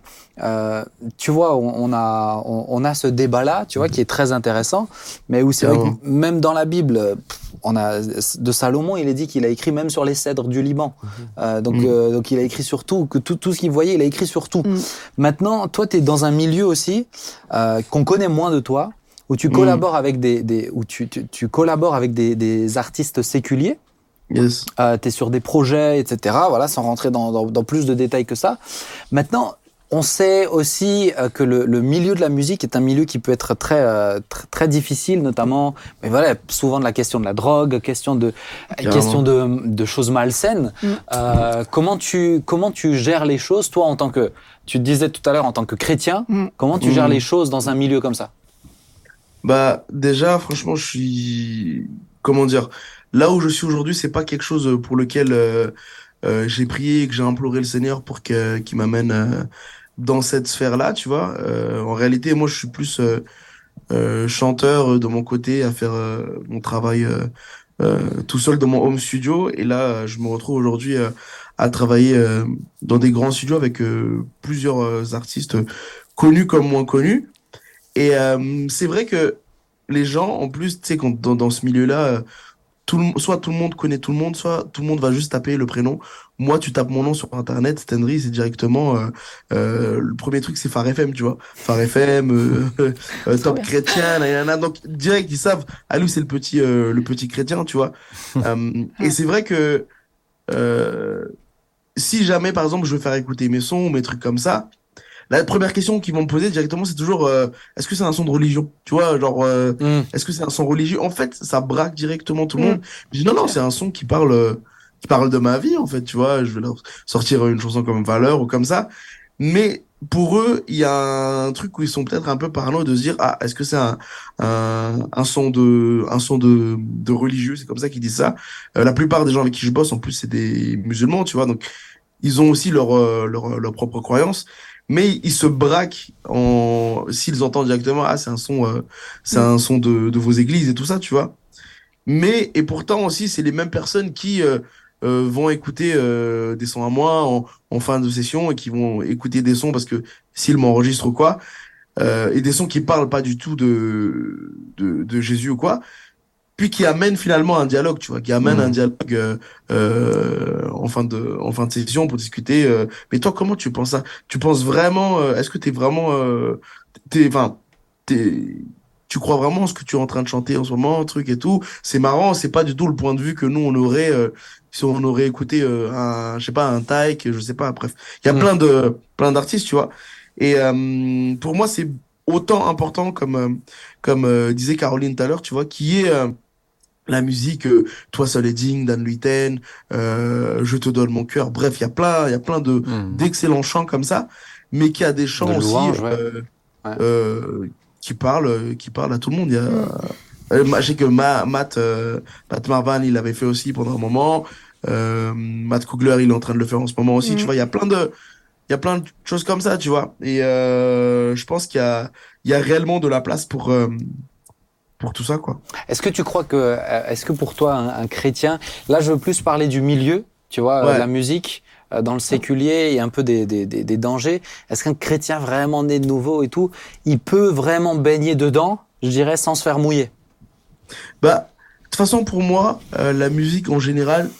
euh, tu vois on, on a on, on a ce débat là tu vois qui est très intéressant mais où c'est vrai que même dans la Bible on a de Salomon il est dit qu'il a écrit même sur les cèdres du Liban Euh, donc Mm. euh, donc il a écrit sur tout que tout tout ce qu'il voyait il a écrit sur tout Mm. maintenant toi tu es dans un milieu aussi euh, qu'on connaît moins de toi où tu Mm. collabores avec des, des où tu, tu, tu collabores avec des, des artistes séculiers Yes. euh, tu es sur des projets, etc. Voilà, sans rentrer dans, dans, dans plus de détails que ça. Maintenant, on sait aussi euh, que le, le, milieu de la musique est un milieu qui peut être très euh, très, très, difficile, notamment, mais voilà, souvent de la question de la drogue, question de question de, de, choses malsaines. Mm. Euh, comment tu comment tu gères les choses, toi, en tant que tu te disais tout à l'heure en tant que chrétien, mm. comment tu gères mm. les choses dans un milieu comme ça? Bah déjà, franchement, je suis comment dire, là où je suis aujourd'hui, c'est pas quelque chose pour lequel euh, euh, j'ai prié et que j'ai imploré le Seigneur pour que qu'il m'amène euh, dans cette sphère-là, tu vois. Euh, en réalité, moi, je suis plus euh, euh, chanteur de mon côté, à faire mon travail tout seul dans mon home studio. Et là, je me retrouve aujourd'hui à travailler dans des grands studios avec plusieurs artistes connus comme moins connus. Et c'est vrai que les gens, en plus, tu sais, dans, dans ce milieu-là, tout le, soit tout le monde connaît tout le monde, soit tout le monde va juste taper le prénom. Moi, tu tapes mon nom sur internet, Stenry, c'est directement euh, euh, le premier truc, c'est Phare FM, tu vois. Phare FM, euh, (laughs) euh, Top Chrétien, nanana. donc direct ils savent. Ah lui, c'est le petit euh, le petit chrétien, tu vois. (laughs) et c'est vrai que si jamais, par exemple, je veux faire écouter mes sons, mes trucs comme ça, la première question qu'ils vont me poser directement, c'est toujours euh, est-ce que c'est un son de religion? Tu vois, genre euh, mm. est-ce que c'est un son religieux? En fait, ça braque directement tout le mm. monde. Je dis non, non, c'est un son qui parle euh, qui parle de ma vie en fait. Tu vois, je vais leur sortir une chanson comme Valeur ou comme ça. Mais pour eux, il y a un truc où ils sont peut-être un peu parano de se dire ah est-ce que c'est un, un, un son de un son de, de religieux? C'est comme ça qu'ils disent ça. Euh, la plupart des gens avec qui je bosse en plus c'est des musulmans, tu vois, donc ils ont aussi leur leur, leur propre croyance mais ils se braquent en s'ils entendent directement ah c'est un son euh, c'est un son de, de vos églises et tout ça tu vois. Mais et pourtant aussi c'est les mêmes personnes qui euh, euh, vont écouter euh, des sons à moi en, en, fin de session et qui vont écouter des sons parce que s'ils m'enregistrent ou quoi euh, et des sons qui parlent pas du tout de, de, de Jésus ou quoi puis qui amène finalement un dialogue, tu vois, qui amène mmh. un dialogue euh, euh, en fin de en fin de session pour discuter. Euh, mais toi, comment tu penses ça? Tu penses vraiment Est-ce que t'es vraiment, t'es, enfin, t'es, tu crois vraiment ce que tu es en train de chanter en ce moment, truc et tout? C'est marrant, c'est pas du tout le point de vue que nous on aurait si on aurait écouté un, je sais pas, un Taïk, je sais pas. Bref, il y a mmh. plein de plein d'artistes, tu vois. Et pour moi, c'est autant important comme comme disait Caroline tout à l'heure, tu vois, qui est la musique euh, toi seul est digne Dan Luiten euh, je te donne mon cœur bref il y a plein il y a plein de mmh. d'excellents chants comme ça mais qui a des chants de aussi louange, euh, ouais. euh, qui parlent qui parlent à tout le monde il y a mmh. je sais que Ma, Matt Matt Marvan il l'avait fait aussi pendant un moment Matt Kugler il est en train de le faire en ce moment aussi mmh. tu vois il y a plein de il y a plein de choses comme ça tu vois et je pense qu'il y a il y a réellement de la place pour pour tout ça, quoi. Est-ce que tu crois que, euh, est-ce que pour toi, un, un, chrétien, là, je veux plus parler du milieu, tu vois, ouais. la musique, euh, dans le séculier et un peu des, des, des, des dangers. Est-ce qu'un chrétien vraiment né de nouveau et tout, il peut vraiment baigner dedans, je dirais, sans se faire mouiller? Bah, de toute façon, pour moi, euh, la musique en général,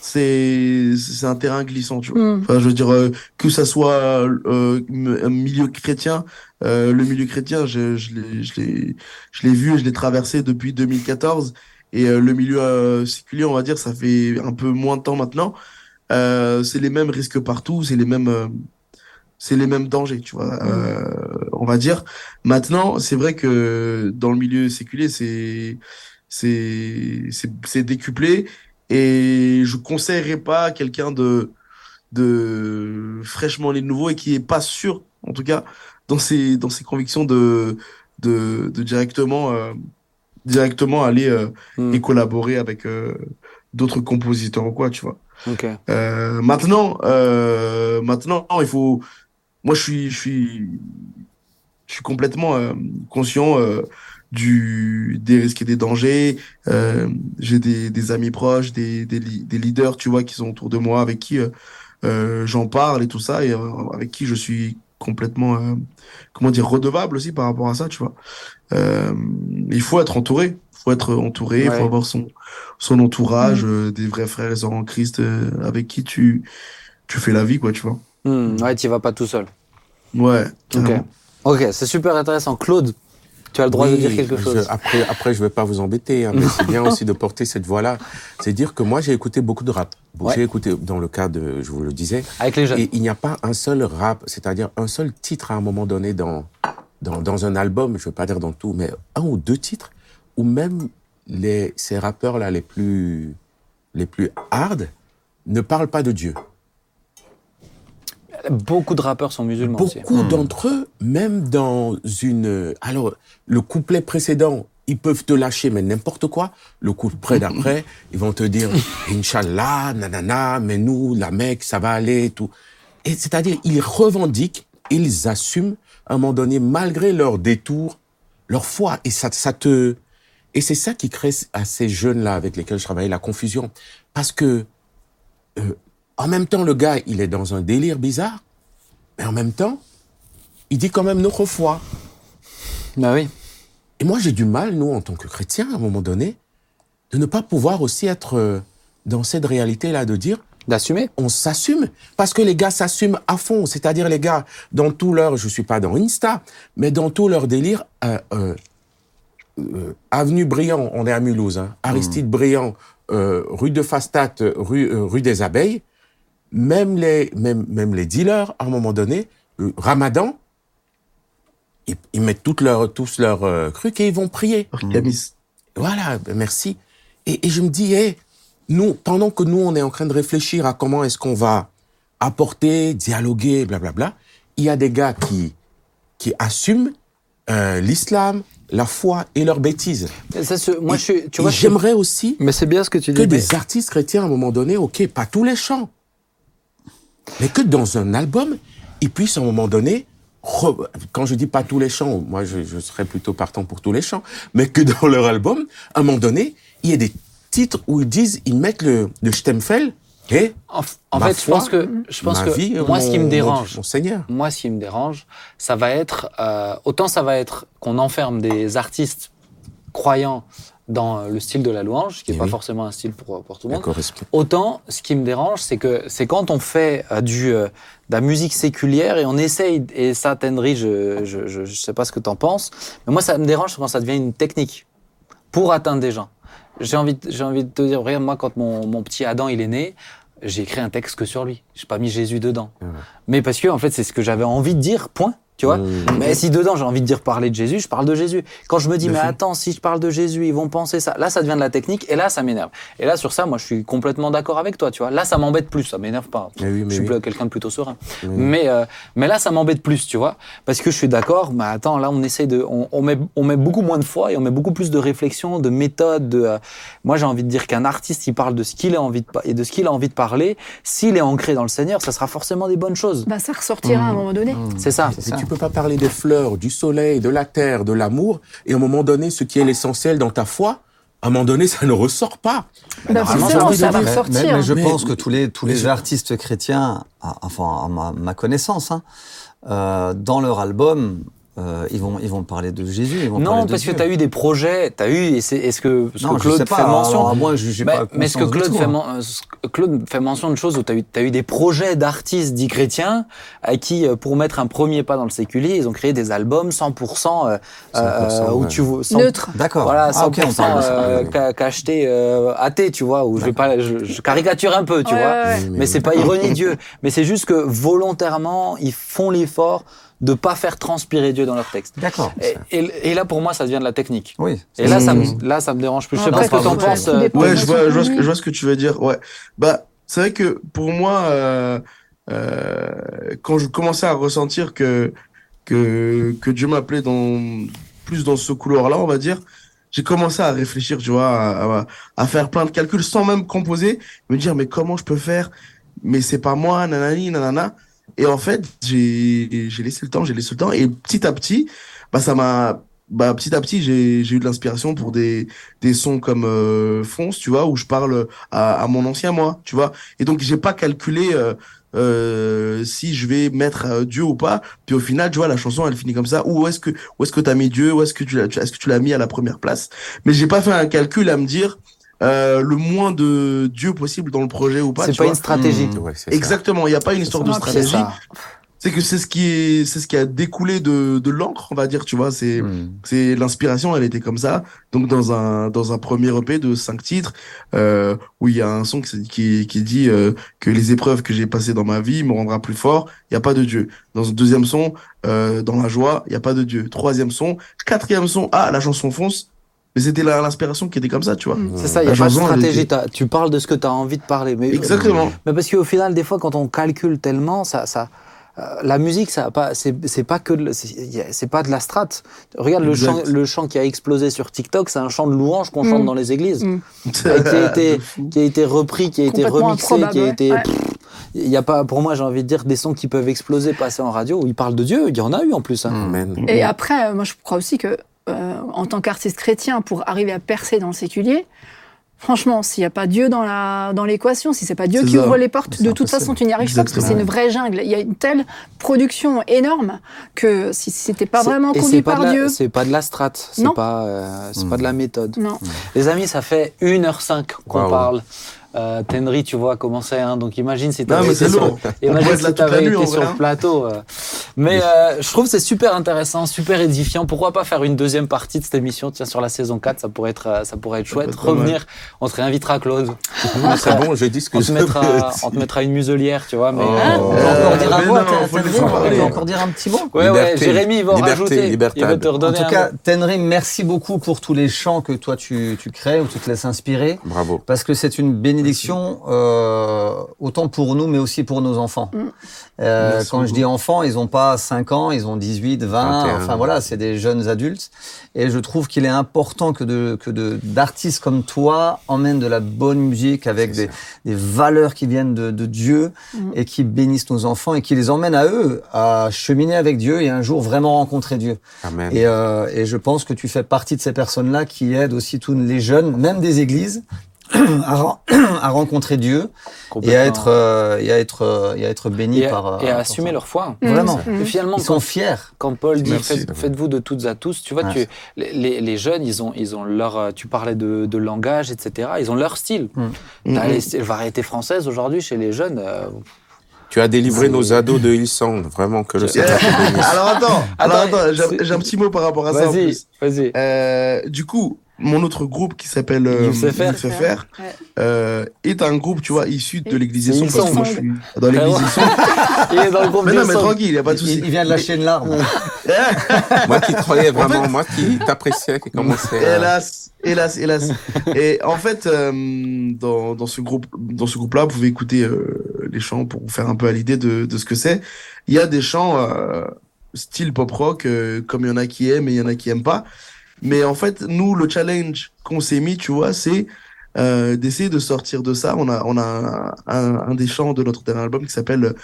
c'est c'est un terrain glissant tu vois. Mm. enfin je veux dire euh, que ça soit euh, un milieu chrétien euh, le milieu chrétien je je l'ai je l'ai je l'ai vu et je l'ai traversé depuis 2014 et euh, le milieu euh, séculier on va dire ça fait un peu moins de temps maintenant. Euh, c'est les mêmes risques partout c'est les mêmes c'est les mêmes dangers tu vois mm. on va dire. Maintenant c'est vrai que dans le milieu séculier c'est c'est c'est décuplé et je conseillerais pas à quelqu'un de, de fraîchement né de nouveau et qui est pas sûr, en tout cas, dans ses, dans ses convictions de, de, de directement, euh, directement aller euh, mm. et collaborer avec euh, d'autres compositeurs ou quoi, tu vois. Okay. Maintenant, maintenant, il faut. Moi, je suis, je suis, je suis complètement conscient du des risques et des dangers. Euh, j'ai des, des amis proches, des, des, des, leaders, tu vois, qui sont autour de moi, avec qui euh, euh, j'en parle et tout ça, et euh, avec qui je suis complètement, euh, comment dire, redevable aussi par rapport à ça, tu vois. Euh, il faut être entouré, faut être entouré, il ouais. faut avoir son son entourage, mmh. des vrais frères et sœurs en Christ avec qui tu tu fais la vie, quoi, tu vois. Mmh, ouais, tu vas pas tout seul. Ouais. Ok. Ok, c'est super intéressant, Claude. Tu as le droit de dire quelque je- chose. après, après, je vais pas vous embêter, hein, mais c'est bien (laughs) aussi de porter cette voix-là. C'est dire que moi, j'ai écouté beaucoup de rap. Ouais. J'ai écouté, dans le cas de, je vous le disais, Avec les jeunes. et il n'y a pas un seul rap, c'est-à-dire un seul titre à un moment donné dans, dans, dans un album, je veux pas dire dans tout, mais un ou deux titres, où même les, ces rappeurs-là les plus, les plus hard ne parlent pas de Dieu. Beaucoup de rappeurs sont musulmans. Beaucoup d'entre eux, même dans une... Alors, le couplet précédent, ils peuvent te lâcher, mais n'importe quoi. Le couplet d'après, (laughs) ils vont te dire, Inch'Allah, nanana, mais nous, la Mecque, ça va aller, tout. Et c'est-à-dire, ils revendiquent, ils assument, à un moment donné, malgré leur détour, leur foi. Et ça, ça te... Et c'est ça qui crée à ces jeunes-là avec lesquels je travaillais la confusion. Parce que, euh, en même temps, le gars, il est dans un délire bizarre, mais en même temps, il dit quand même notre foi. Bah oui. Et moi, j'ai du mal, nous, en tant que chrétiens, à un moment donné, de ne pas pouvoir aussi être euh, dans cette réalité-là, de dire, D'assumer. on s'assume, parce que les gars s'assument à fond. C'est-à-dire, les gars, dans tout leur, je suis pas dans Insta, mais dans tout leur délire, euh, euh, euh, Avenue Briand, on est à Mulhouse, hein, Aristide Briand, rue de Fastat, rue, rue des Abeilles, même les, même, même les dealers, à un moment donné, le Ramadan, ils, ils mettent toutes leurs, tous leurs euh, trucs et ils vont prier. Camis. Voilà, ben merci. Et, et je me dis, hey, nous, pendant que nous, on est en train de réfléchir à comment est-ce qu'on va apporter, dialoguer, blablabla, il y a des gars qui, qui assument euh, l'islam, la foi et leurs bêtises. Ça, moi, Et- je tu vois, j'aimerais aussi Mais c'est bien ce que tu que dis. des artistes chrétiens, à un moment donné, ok, pas tous les chants, mais que dans un album, ils puissent, à un moment donné, re- quand je dis pas tous les chants, moi, je, je serais plutôt partant pour tous les chants, mais que dans leur album, à un moment donné, il y ait des titres où ils disent, ils mettent le, le Stemfel et En, en Ma fait, je pense que, je pense que vie, moi, ce qui mon- me mon- dérange, mon Seigneur. moi, ce qui me dérange, ça va être, euh, autant ça va être qu'on enferme des artistes croyants dans le style de la louange, qui n'est Eh pas oui. forcément un style pour, pour tout le monde. Autant, ce qui me dérange, c'est que c'est quand on fait euh, du, euh, de la musique séculière et on essaye, et ça, Tenry, je, je, je, je sais pas ce que t'en penses, mais moi, ça me dérange quand ça devient une technique pour atteindre des gens. J'ai envie, de- j'ai envie de te dire, regarde, moi, quand mon, mon petit Adam, il est né, j'ai écrit un texte que sur lui. J'ai pas mis Jésus dedans. Ouais. Mais parce que, en fait, c'est ce que j'avais envie de dire, point. Tu vois Mmh. Mais si dedans j'ai envie de dire parler de Jésus, je parle de Jésus. Quand je me dis, mais attends, si je parle de Jésus, ils vont penser ça. Là, ça devient de la technique et là, ça m'énerve. Et là, sur ça, moi, je suis complètement d'accord avec toi, tu vois. Là, ça m'embête plus, ça m'énerve pas. Mais oui, je suis oui. quelqu'un de plutôt serein. Oui. Mais, euh, mais là, ça m'embête plus, tu vois. Parce que je suis d'accord, mais attends, là, on essaye de. On, on met, on met beaucoup moins de foi et on met beaucoup plus de réflexion, de méthode. De, euh, moi, j'ai envie de dire qu'un artiste, il parle de ce qu'il a envie de, et de ce qu'il a envie de parler. S'il est ancré dans le Seigneur, ça sera forcément des bonnes choses. Bah, ça ressortira à un moment donné. C'est ça. Peux pas parler des fleurs, du soleil, de la terre, de l'amour, et à un moment donné, ce qui est l'essentiel dans ta foi, à un moment donné, ça ne ressort pas. Bah, forcément, ça va ressortir. mais- mais je Mais- pense que tous les, tous les je- artistes chrétiens, à- enfin à ma, ma connaissance, hein, euh, dans leur album, euh, ils, vont, ils vont parler de Jésus. Ils vont Non, parler de parce que tu as eu des projets, tu as eu, est-ce que, Non, que je Claude sais pas, fait mention. alors, moi, je j'ai mais, pas mais ce que Claude tout, fait, hein. euh, Claude fait mention de choses où tu as eu, t'as eu des projets d'artistes dits chrétiens à qui, euh, pour mettre un premier pas dans le séculier, ils ont créé des albums 100%, euh, 100%, euh, où ouais. tu vois, 100 Neutre. D'accord. Voilà, 100% Ah, ok, on parle de ça. euh, qu'acheté euh, athée, tu vois, où je vais pas, je, je caricature un peu, tu Ouais, vois. ouais, ouais. Oui, Mais c'est pas ironie Dieu. Mais c'est juste que volontairement, ils font l'effort de pas faire transpirer Dieu dans leur texte. D'accord. Et, et- et là, pour moi, ça devient de la technique. Oui. Et là, ça, Mmh. me, là, ça me dérange plus. Je sais pas ce que t'en penses. euh, Ouais, je vois, je vois, ce que, de je vois ce que tu veux dire. Ouais. Bah, c'est vrai que pour moi, euh, euh, quand je commençais à ressentir que, que, que Dieu m'appelait dans, plus dans ce couloir-là, on va dire, j'ai commencé à réfléchir, tu vois, à, à, à faire plein de calculs sans même composer, me dire, mais comment je peux faire? Mais c'est pas moi, nanani, nanana. Et en fait, j'ai, laissé le temps, j'ai laissé le temps, et petit à petit, bah, ça m'a, bah, petit à petit, j'ai, eu de l'inspiration pour des, des sons comme euh, Fonce, tu vois, où je parle à, à mon ancien moi, tu vois. Et donc, j'ai pas calculé euh, euh, si je vais mettre euh, Dieu ou pas. Puis au final, tu vois, la chanson, elle finit comme ça. Où est-ce que où est-ce que t'as mis Dieu? Où est-ce que tu l'as est-ce que tu l'as mis à la première place? Mais j'ai pas fait un calcul à me dire euh, le moins de Dieu possible dans le projet ou pas. C'est pas vois. une stratégie. Ouais, ça. Exactement. Il y a pas une histoire de stratégie. c'est que c'est ce qui est, c'est ce qui a découlé de, de l'encre, on va dire, tu vois. C'est, Hmm. c'est l'inspiration, elle était comme ça. Donc dans un dans un premier EP de cinq titres, euh, où il y a un son qui qui, qui dit euh, que les épreuves que j'ai passées dans ma vie me rendra plus fort. Il y a pas de Dieu. Dans un deuxième son, euh, dans la joie, il y a pas de Dieu. Troisième son, quatrième son, ah la chanson fonce. Mais c'était la- l'inspiration qui était comme ça, tu vois. Mm. C'est ça, il n'y a pas de stratégie. Tu parles de ce que tu as envie de parler. Mais, Exactement. Mais parce qu'au final, des fois, quand on calcule tellement, ça, ça, euh, la musique, ça a pas, c'est, c'est pas que, c'est, pas de la strate. Regarde le chant, le chant qui a explosé sur TikTok, c'est un chant de louange qu'on Mm. chante dans les églises, Mm. (laughs) qui, a été, qui a été repris, qui a été remixé, qui a ouais. été. Ouais. Il y a pas, pour moi, j'ai envie de dire des sons qui peuvent exploser, passer en radio où ils parlent de Dieu. Il y en a eu en plus. hein. Amen. Et après, moi, je crois aussi que, euh, en tant qu'artiste chrétien, pour arriver à percer dans le séculier, franchement, s'il n'y a pas Dieu dans la dans l'équation, si c'est pas Dieu qui ça. ouvre les portes, de toute façon, tu n'y arrives pas parce que c'est une vraie jungle. Il y a une telle production énorme que si c'était pas vraiment conduit c'est pas par de la- Dieu, C'est pas de la strate, c'est pas, euh, c'est pas de la méthode. non. Les amis, ça fait 1h05 qu'on parle. Euh, Tenry, tu vois comment c'est, hein, donc imagine si avais mais été, c'est sur, imagine si t'avais été en sur le hein. plateau. euh. Mais euh, je trouve que c'est super intéressant, super édifiant. Pourquoi pas faire une deuxième partie de cette émission? Tiens, sur la saison 4, ça pourrait être, euh, ça pourrait être Ça chouette. être mal. Revenir, on te réinvitera, Claude. C'est bon, je dis ce que On je te, mettra, on te mettra une muselière, tu vois. Mais, Oh. Ah, on peut Euh, encore dire un dit, on peut encore dire un petit mot? Ouais, ouais, Liberté. Jérémy, il va en Liberté, rajouter. Il va te En redonner tout un cas. Tenry, merci beaucoup pour tous les chants que toi tu, tu crées ou tu te laisses inspirer. Bravo. Parce que c'est une bénédiction euh, autant pour nous, mais aussi pour nos enfants. Mm. Euh, quand je dis enfants, ils n'ont pas 5 ans, ils ont 18, 20, 21. enfin voilà, c'est des jeunes adultes. Et je trouve qu'il est important que de que de d'artistes comme toi emmènent de la bonne musique avec des, des valeurs qui viennent de, de Dieu Mm. et qui bénissent nos enfants et qui les emmènent à eux à cheminer avec Dieu et un jour vraiment rencontrer Dieu. Amen. Et, euh, et je pense que tu fais partie de ces personnes-là qui aident aussi tous les jeunes, même des églises, à, ren- (clears throat) à rencontrer Dieu et à être, euh, et à être, euh, et à être et à, par. euh, et à par assumer ça. leur foi. Vraiment. Mm. Et finalement, Ils sont fiers. quand Paul dit Merci. faites- faites-vous de toutes à tous, tu vois, Ouais. tu, les, les- jeunes, ils ont, ils ont leur. euh, Tu parlais de, de langage, etc. Ils ont leur style. Mm, T'as mm. les styles- variétés françaises aujourd'hui chez les jeunes. euh, Tu as délivré nos ados de Hillsong. Vraiment que le Seigneur te bénisse. (laughs) Alors attends, alors Attends, j'ai j'ai un petit mot par rapport à ça en Vas-y, vas-y. Euh, du coup, mon autre groupe qui s'appelle euh, euh, est un groupe, tu vois, issu de l'église C'est Hillsong, parce que moi je suis dans l'église Frérot. Hillsong. (laughs) Il est dans le groupe Mais non, mais tranquille, il n'y a pas de souci. il vient de lâcher une larme. (laughs) moi qui croyais vraiment, moi qui t'appréciais, qui commençait à... Hélas, hélas, hélas. Et en fait, euh, dans, dans ce groupe, dans ce groupe-là, vous pouvez écouter euh, les chants pour vous faire un peu à l'idée de, de ce que c'est. Il y a des chants euh, style pop rock, euh, comme il y en a qui aiment et il y en a qui aiment pas. Mais en fait, nous, le challenge qu'on s'est mis, tu vois, c'est euh, d'essayer de sortir de ça. On a, on a un, un des chants de notre dernier album qui s'appelle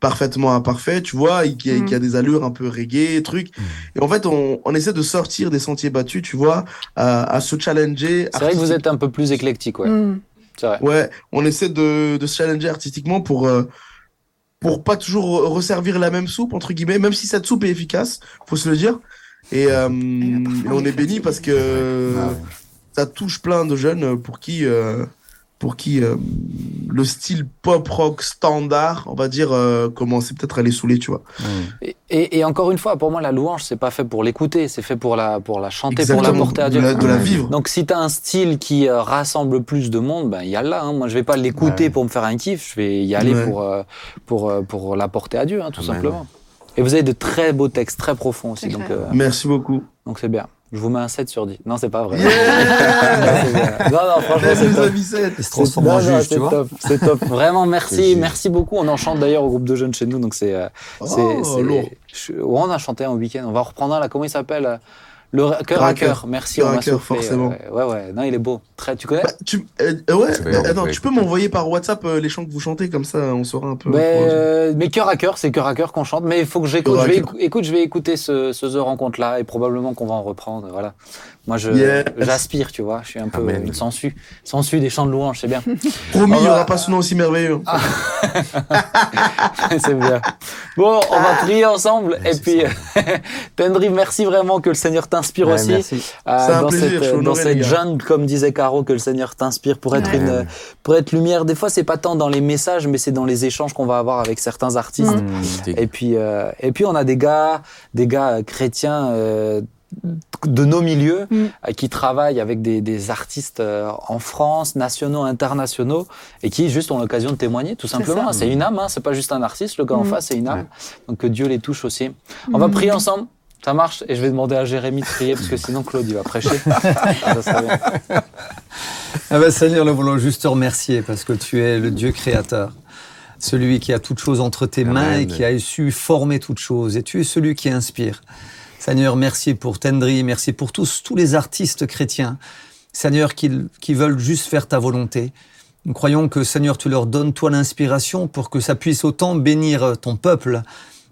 Parfaitement imparfait, tu vois, et qui, a- qui a des allures un peu reggae, trucs. Et en fait, on, on essaie de sortir des sentiers battus, tu vois, à, à se challenger. C'est vrai que vous êtes un peu plus éclectique, ouais. Mm. C'est vrai. Ouais, on essaie de, de se challenger artistiquement pour, euh, pour pas toujours re- resservir la même soupe, entre guillemets, même si cette soupe est efficace, faut se le dire. Et, euh, et on est béni parce que Ah ouais. ça touche plein de jeunes pour qui, euh, pour qui euh, le style pop rock standard, on va dire, euh, commençait peut-être à les saouler, tu vois. Et, et- et encore une fois, pour moi, la louange, c'est pas fait pour l'écouter, c'est fait pour la, pour la chanter, pour la porter à de Dieu. la, de la vivre. Donc, si tu as un style qui euh, rassemble plus de monde, ben, il y a là. Hein. Moi, je vais pas l'écouter Ouais. pour me faire un kiff, je vais y aller Ouais. pour, euh, pour, euh, pour la porter à Dieu, hein, tout Amen. simplement. Et vous avez de très beaux textes, très profonds aussi, donc euh, Merci beaucoup. donc c'est bien. Je vous mets un 7 sur 10. Non, c'est pas vrai. (laughs) Yeah Non, non, franchement, c'est top. Il se transforme en Non, non, juge, c'est tu vois. top, c'est top. Vraiment, merci, merci beaucoup. On en chante d'ailleurs au groupe de jeunes chez nous, donc c'est, euh, c'est, Oh, c'est- lourd. je- on a chanté un week-end. On va en reprendre un là. Comment il s'appelle? euh, Le cœur Cœur à cœur. Merci, Cœur à cœur, forcément. euh, Ouais, ouais. Non, il est beau. Très. Tu connais? Bah, tu, euh, ouais, euh, attends, tu peux m'envoyer par WhatsApp euh, les chants que vous chantez, comme ça on saura un peu. Pour- euh, mais cœur à cœur, c'est cœur à cœur qu'on chante. Mais il faut que j'écoute. Je vais, écoute, je vais écouter ce, ce The Rencontre là et probablement qu'on va en reprendre. Voilà. Moi, Yes. j'aspire, tu vois. Je suis un peu Amen. une sensu, sensu des chants de louange, c'est bien. Promis, il n'y va- aura pas ce nom aussi merveilleux. (laughs) c'est bien. Bon, on va prier ensemble. Et puis, (laughs) Tendry, merci vraiment que le Seigneur t'inspire Ouais, aussi. Euh, un dans plaisir, cette, dans jungle, comme disait Caro, que le Seigneur t'inspire pour être Ouais. une, pour être lumière. Des fois, c'est pas tant dans les messages, mais c'est dans les échanges qu'on va avoir avec certains artistes. Mm. Et puis, euh, et puis, on a des gars, des gars euh, chrétiens euh, de nos milieux Mm. euh, qui travaillent avec des, des artistes euh, en France, nationaux, internationaux, et qui juste ont l'occasion de témoigner, tout simplement. C'est une âme, hein, c'est pas juste un artiste. Le gars en Mm. face, c'est une âme. Ouais. Donc que Dieu les touche aussi. On va Mm. prier ensemble. Ça marche et je vais demander à Jérémy de prier parce que sinon Claude il va prêcher. (laughs) Ça serait bien. Ah ben, Seigneur, nous voulons juste te remercier parce que tu es le Dieu créateur, celui qui a toutes choses entre tes Amen. mains et qui a su former toutes choses. Et tu es celui qui inspire. Seigneur, merci pour Tendry, merci pour tous, tous les artistes chrétiens, Seigneur, qui, qui veulent juste faire ta volonté. Nous croyons que, Seigneur, tu leur donnes, toi, l'inspiration pour que ça puisse autant bénir ton peuple,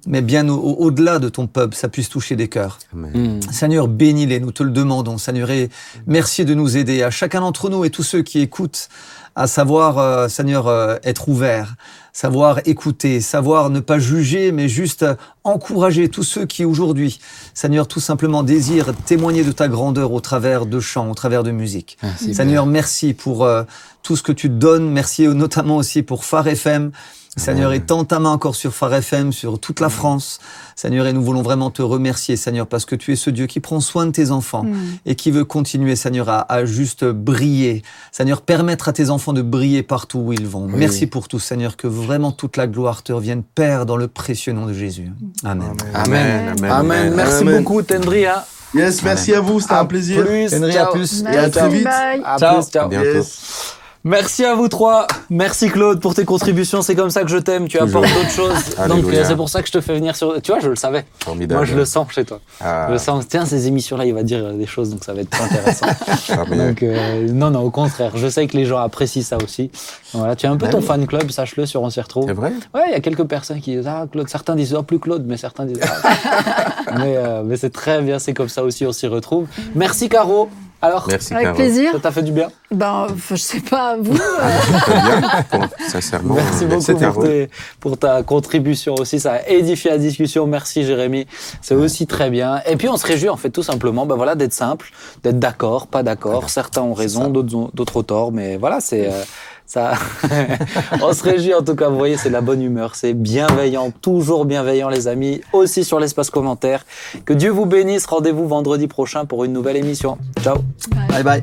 mais bien au- au- au-delà de ton peuple, ça puisse toucher des cœurs. Amen. Seigneur, bénis-les, nous te le demandons. Seigneur, et merci de nous aider, à chacun d'entre nous et tous ceux qui écoutent, à savoir, euh, Seigneur, euh, être ouvert, savoir écouter, savoir ne pas juger, mais juste euh, encourager tous ceux qui aujourd'hui, Seigneur, tout simplement désirent témoigner de ta grandeur au travers de chants, au travers de musique. Merci. Seigneur, merci pour euh, tout ce que tu donnes. Merci notamment aussi pour Phare FM. Seigneur, Amen. étends ta main encore sur Phare FM, sur toute la France. Seigneur, et nous voulons vraiment te remercier, Seigneur, parce que tu es ce Dieu qui prend soin de tes enfants Mm. et qui veut continuer, Seigneur, à, à juste briller. Seigneur, permettre à tes enfants de briller partout où ils vont. Oui. Merci pour tout, Seigneur, que vraiment toute la gloire te revienne, Père, dans le précieux nom de Jésus. Amen. Amen. Amen. Amen. Merci Amen. beaucoup Tendry. Hein. Yes, merci à vous, c'était un plaisir. Plus, Henry, ciao. à plus. Et à très vite. Bye. À Ciao. plus, ciao. Merci à vous trois. Merci Claude pour tes contributions. C'est comme ça que je t'aime. Tu apportes d'autres choses. (laughs) Donc Alléluia. euh, c'est pour ça que je te fais venir sur. Tu vois, je le savais. Formidable. Moi, je le sens chez toi. Ah, Je le sens. Tiens, ces émissions-là, il va dire euh, des choses, donc ça va être intéressant. (laughs) donc euh, non, non, au contraire. Je sais que les gens apprécient ça aussi. Voilà, tu as un peu Ah ton oui. fan club, sache-le, sur On s'y retrouve. C'est vrai Ouais, il y a quelques personnes qui disent ah Claude. Certains disent oh plus Claude, mais certains disent. Ah. (laughs) mais euh, mais c'est très bien. C'est comme ça aussi, on s'y retrouve. Merci Caro. Alors, Merci, Avec plaisir. ça t'a fait du bien. Ben, enfin, je sais pas, vous. euh, (laughs) Très bien, pour- sincèrement. Merci beaucoup pour, tes- pour ta contribution aussi. Ça a édifié la discussion. Merci Jérémy. C'est aussi très bien. Et puis on se réjouit en fait tout simplement ben voilà, d'être simple, d'être d'accord, pas d'accord. Certains ont raison, d'autres ont, d'autres ont tort. Mais voilà, c'est... euh, ça, (laughs) on se réjouit en tout cas. Vous voyez, c'est de la bonne humeur, c'est bienveillant, toujours bienveillant, les amis. Aussi sur l'espace commentaire. Que Dieu vous bénisse. Rendez-vous vendredi prochain pour une nouvelle émission. Ciao. Bye bye.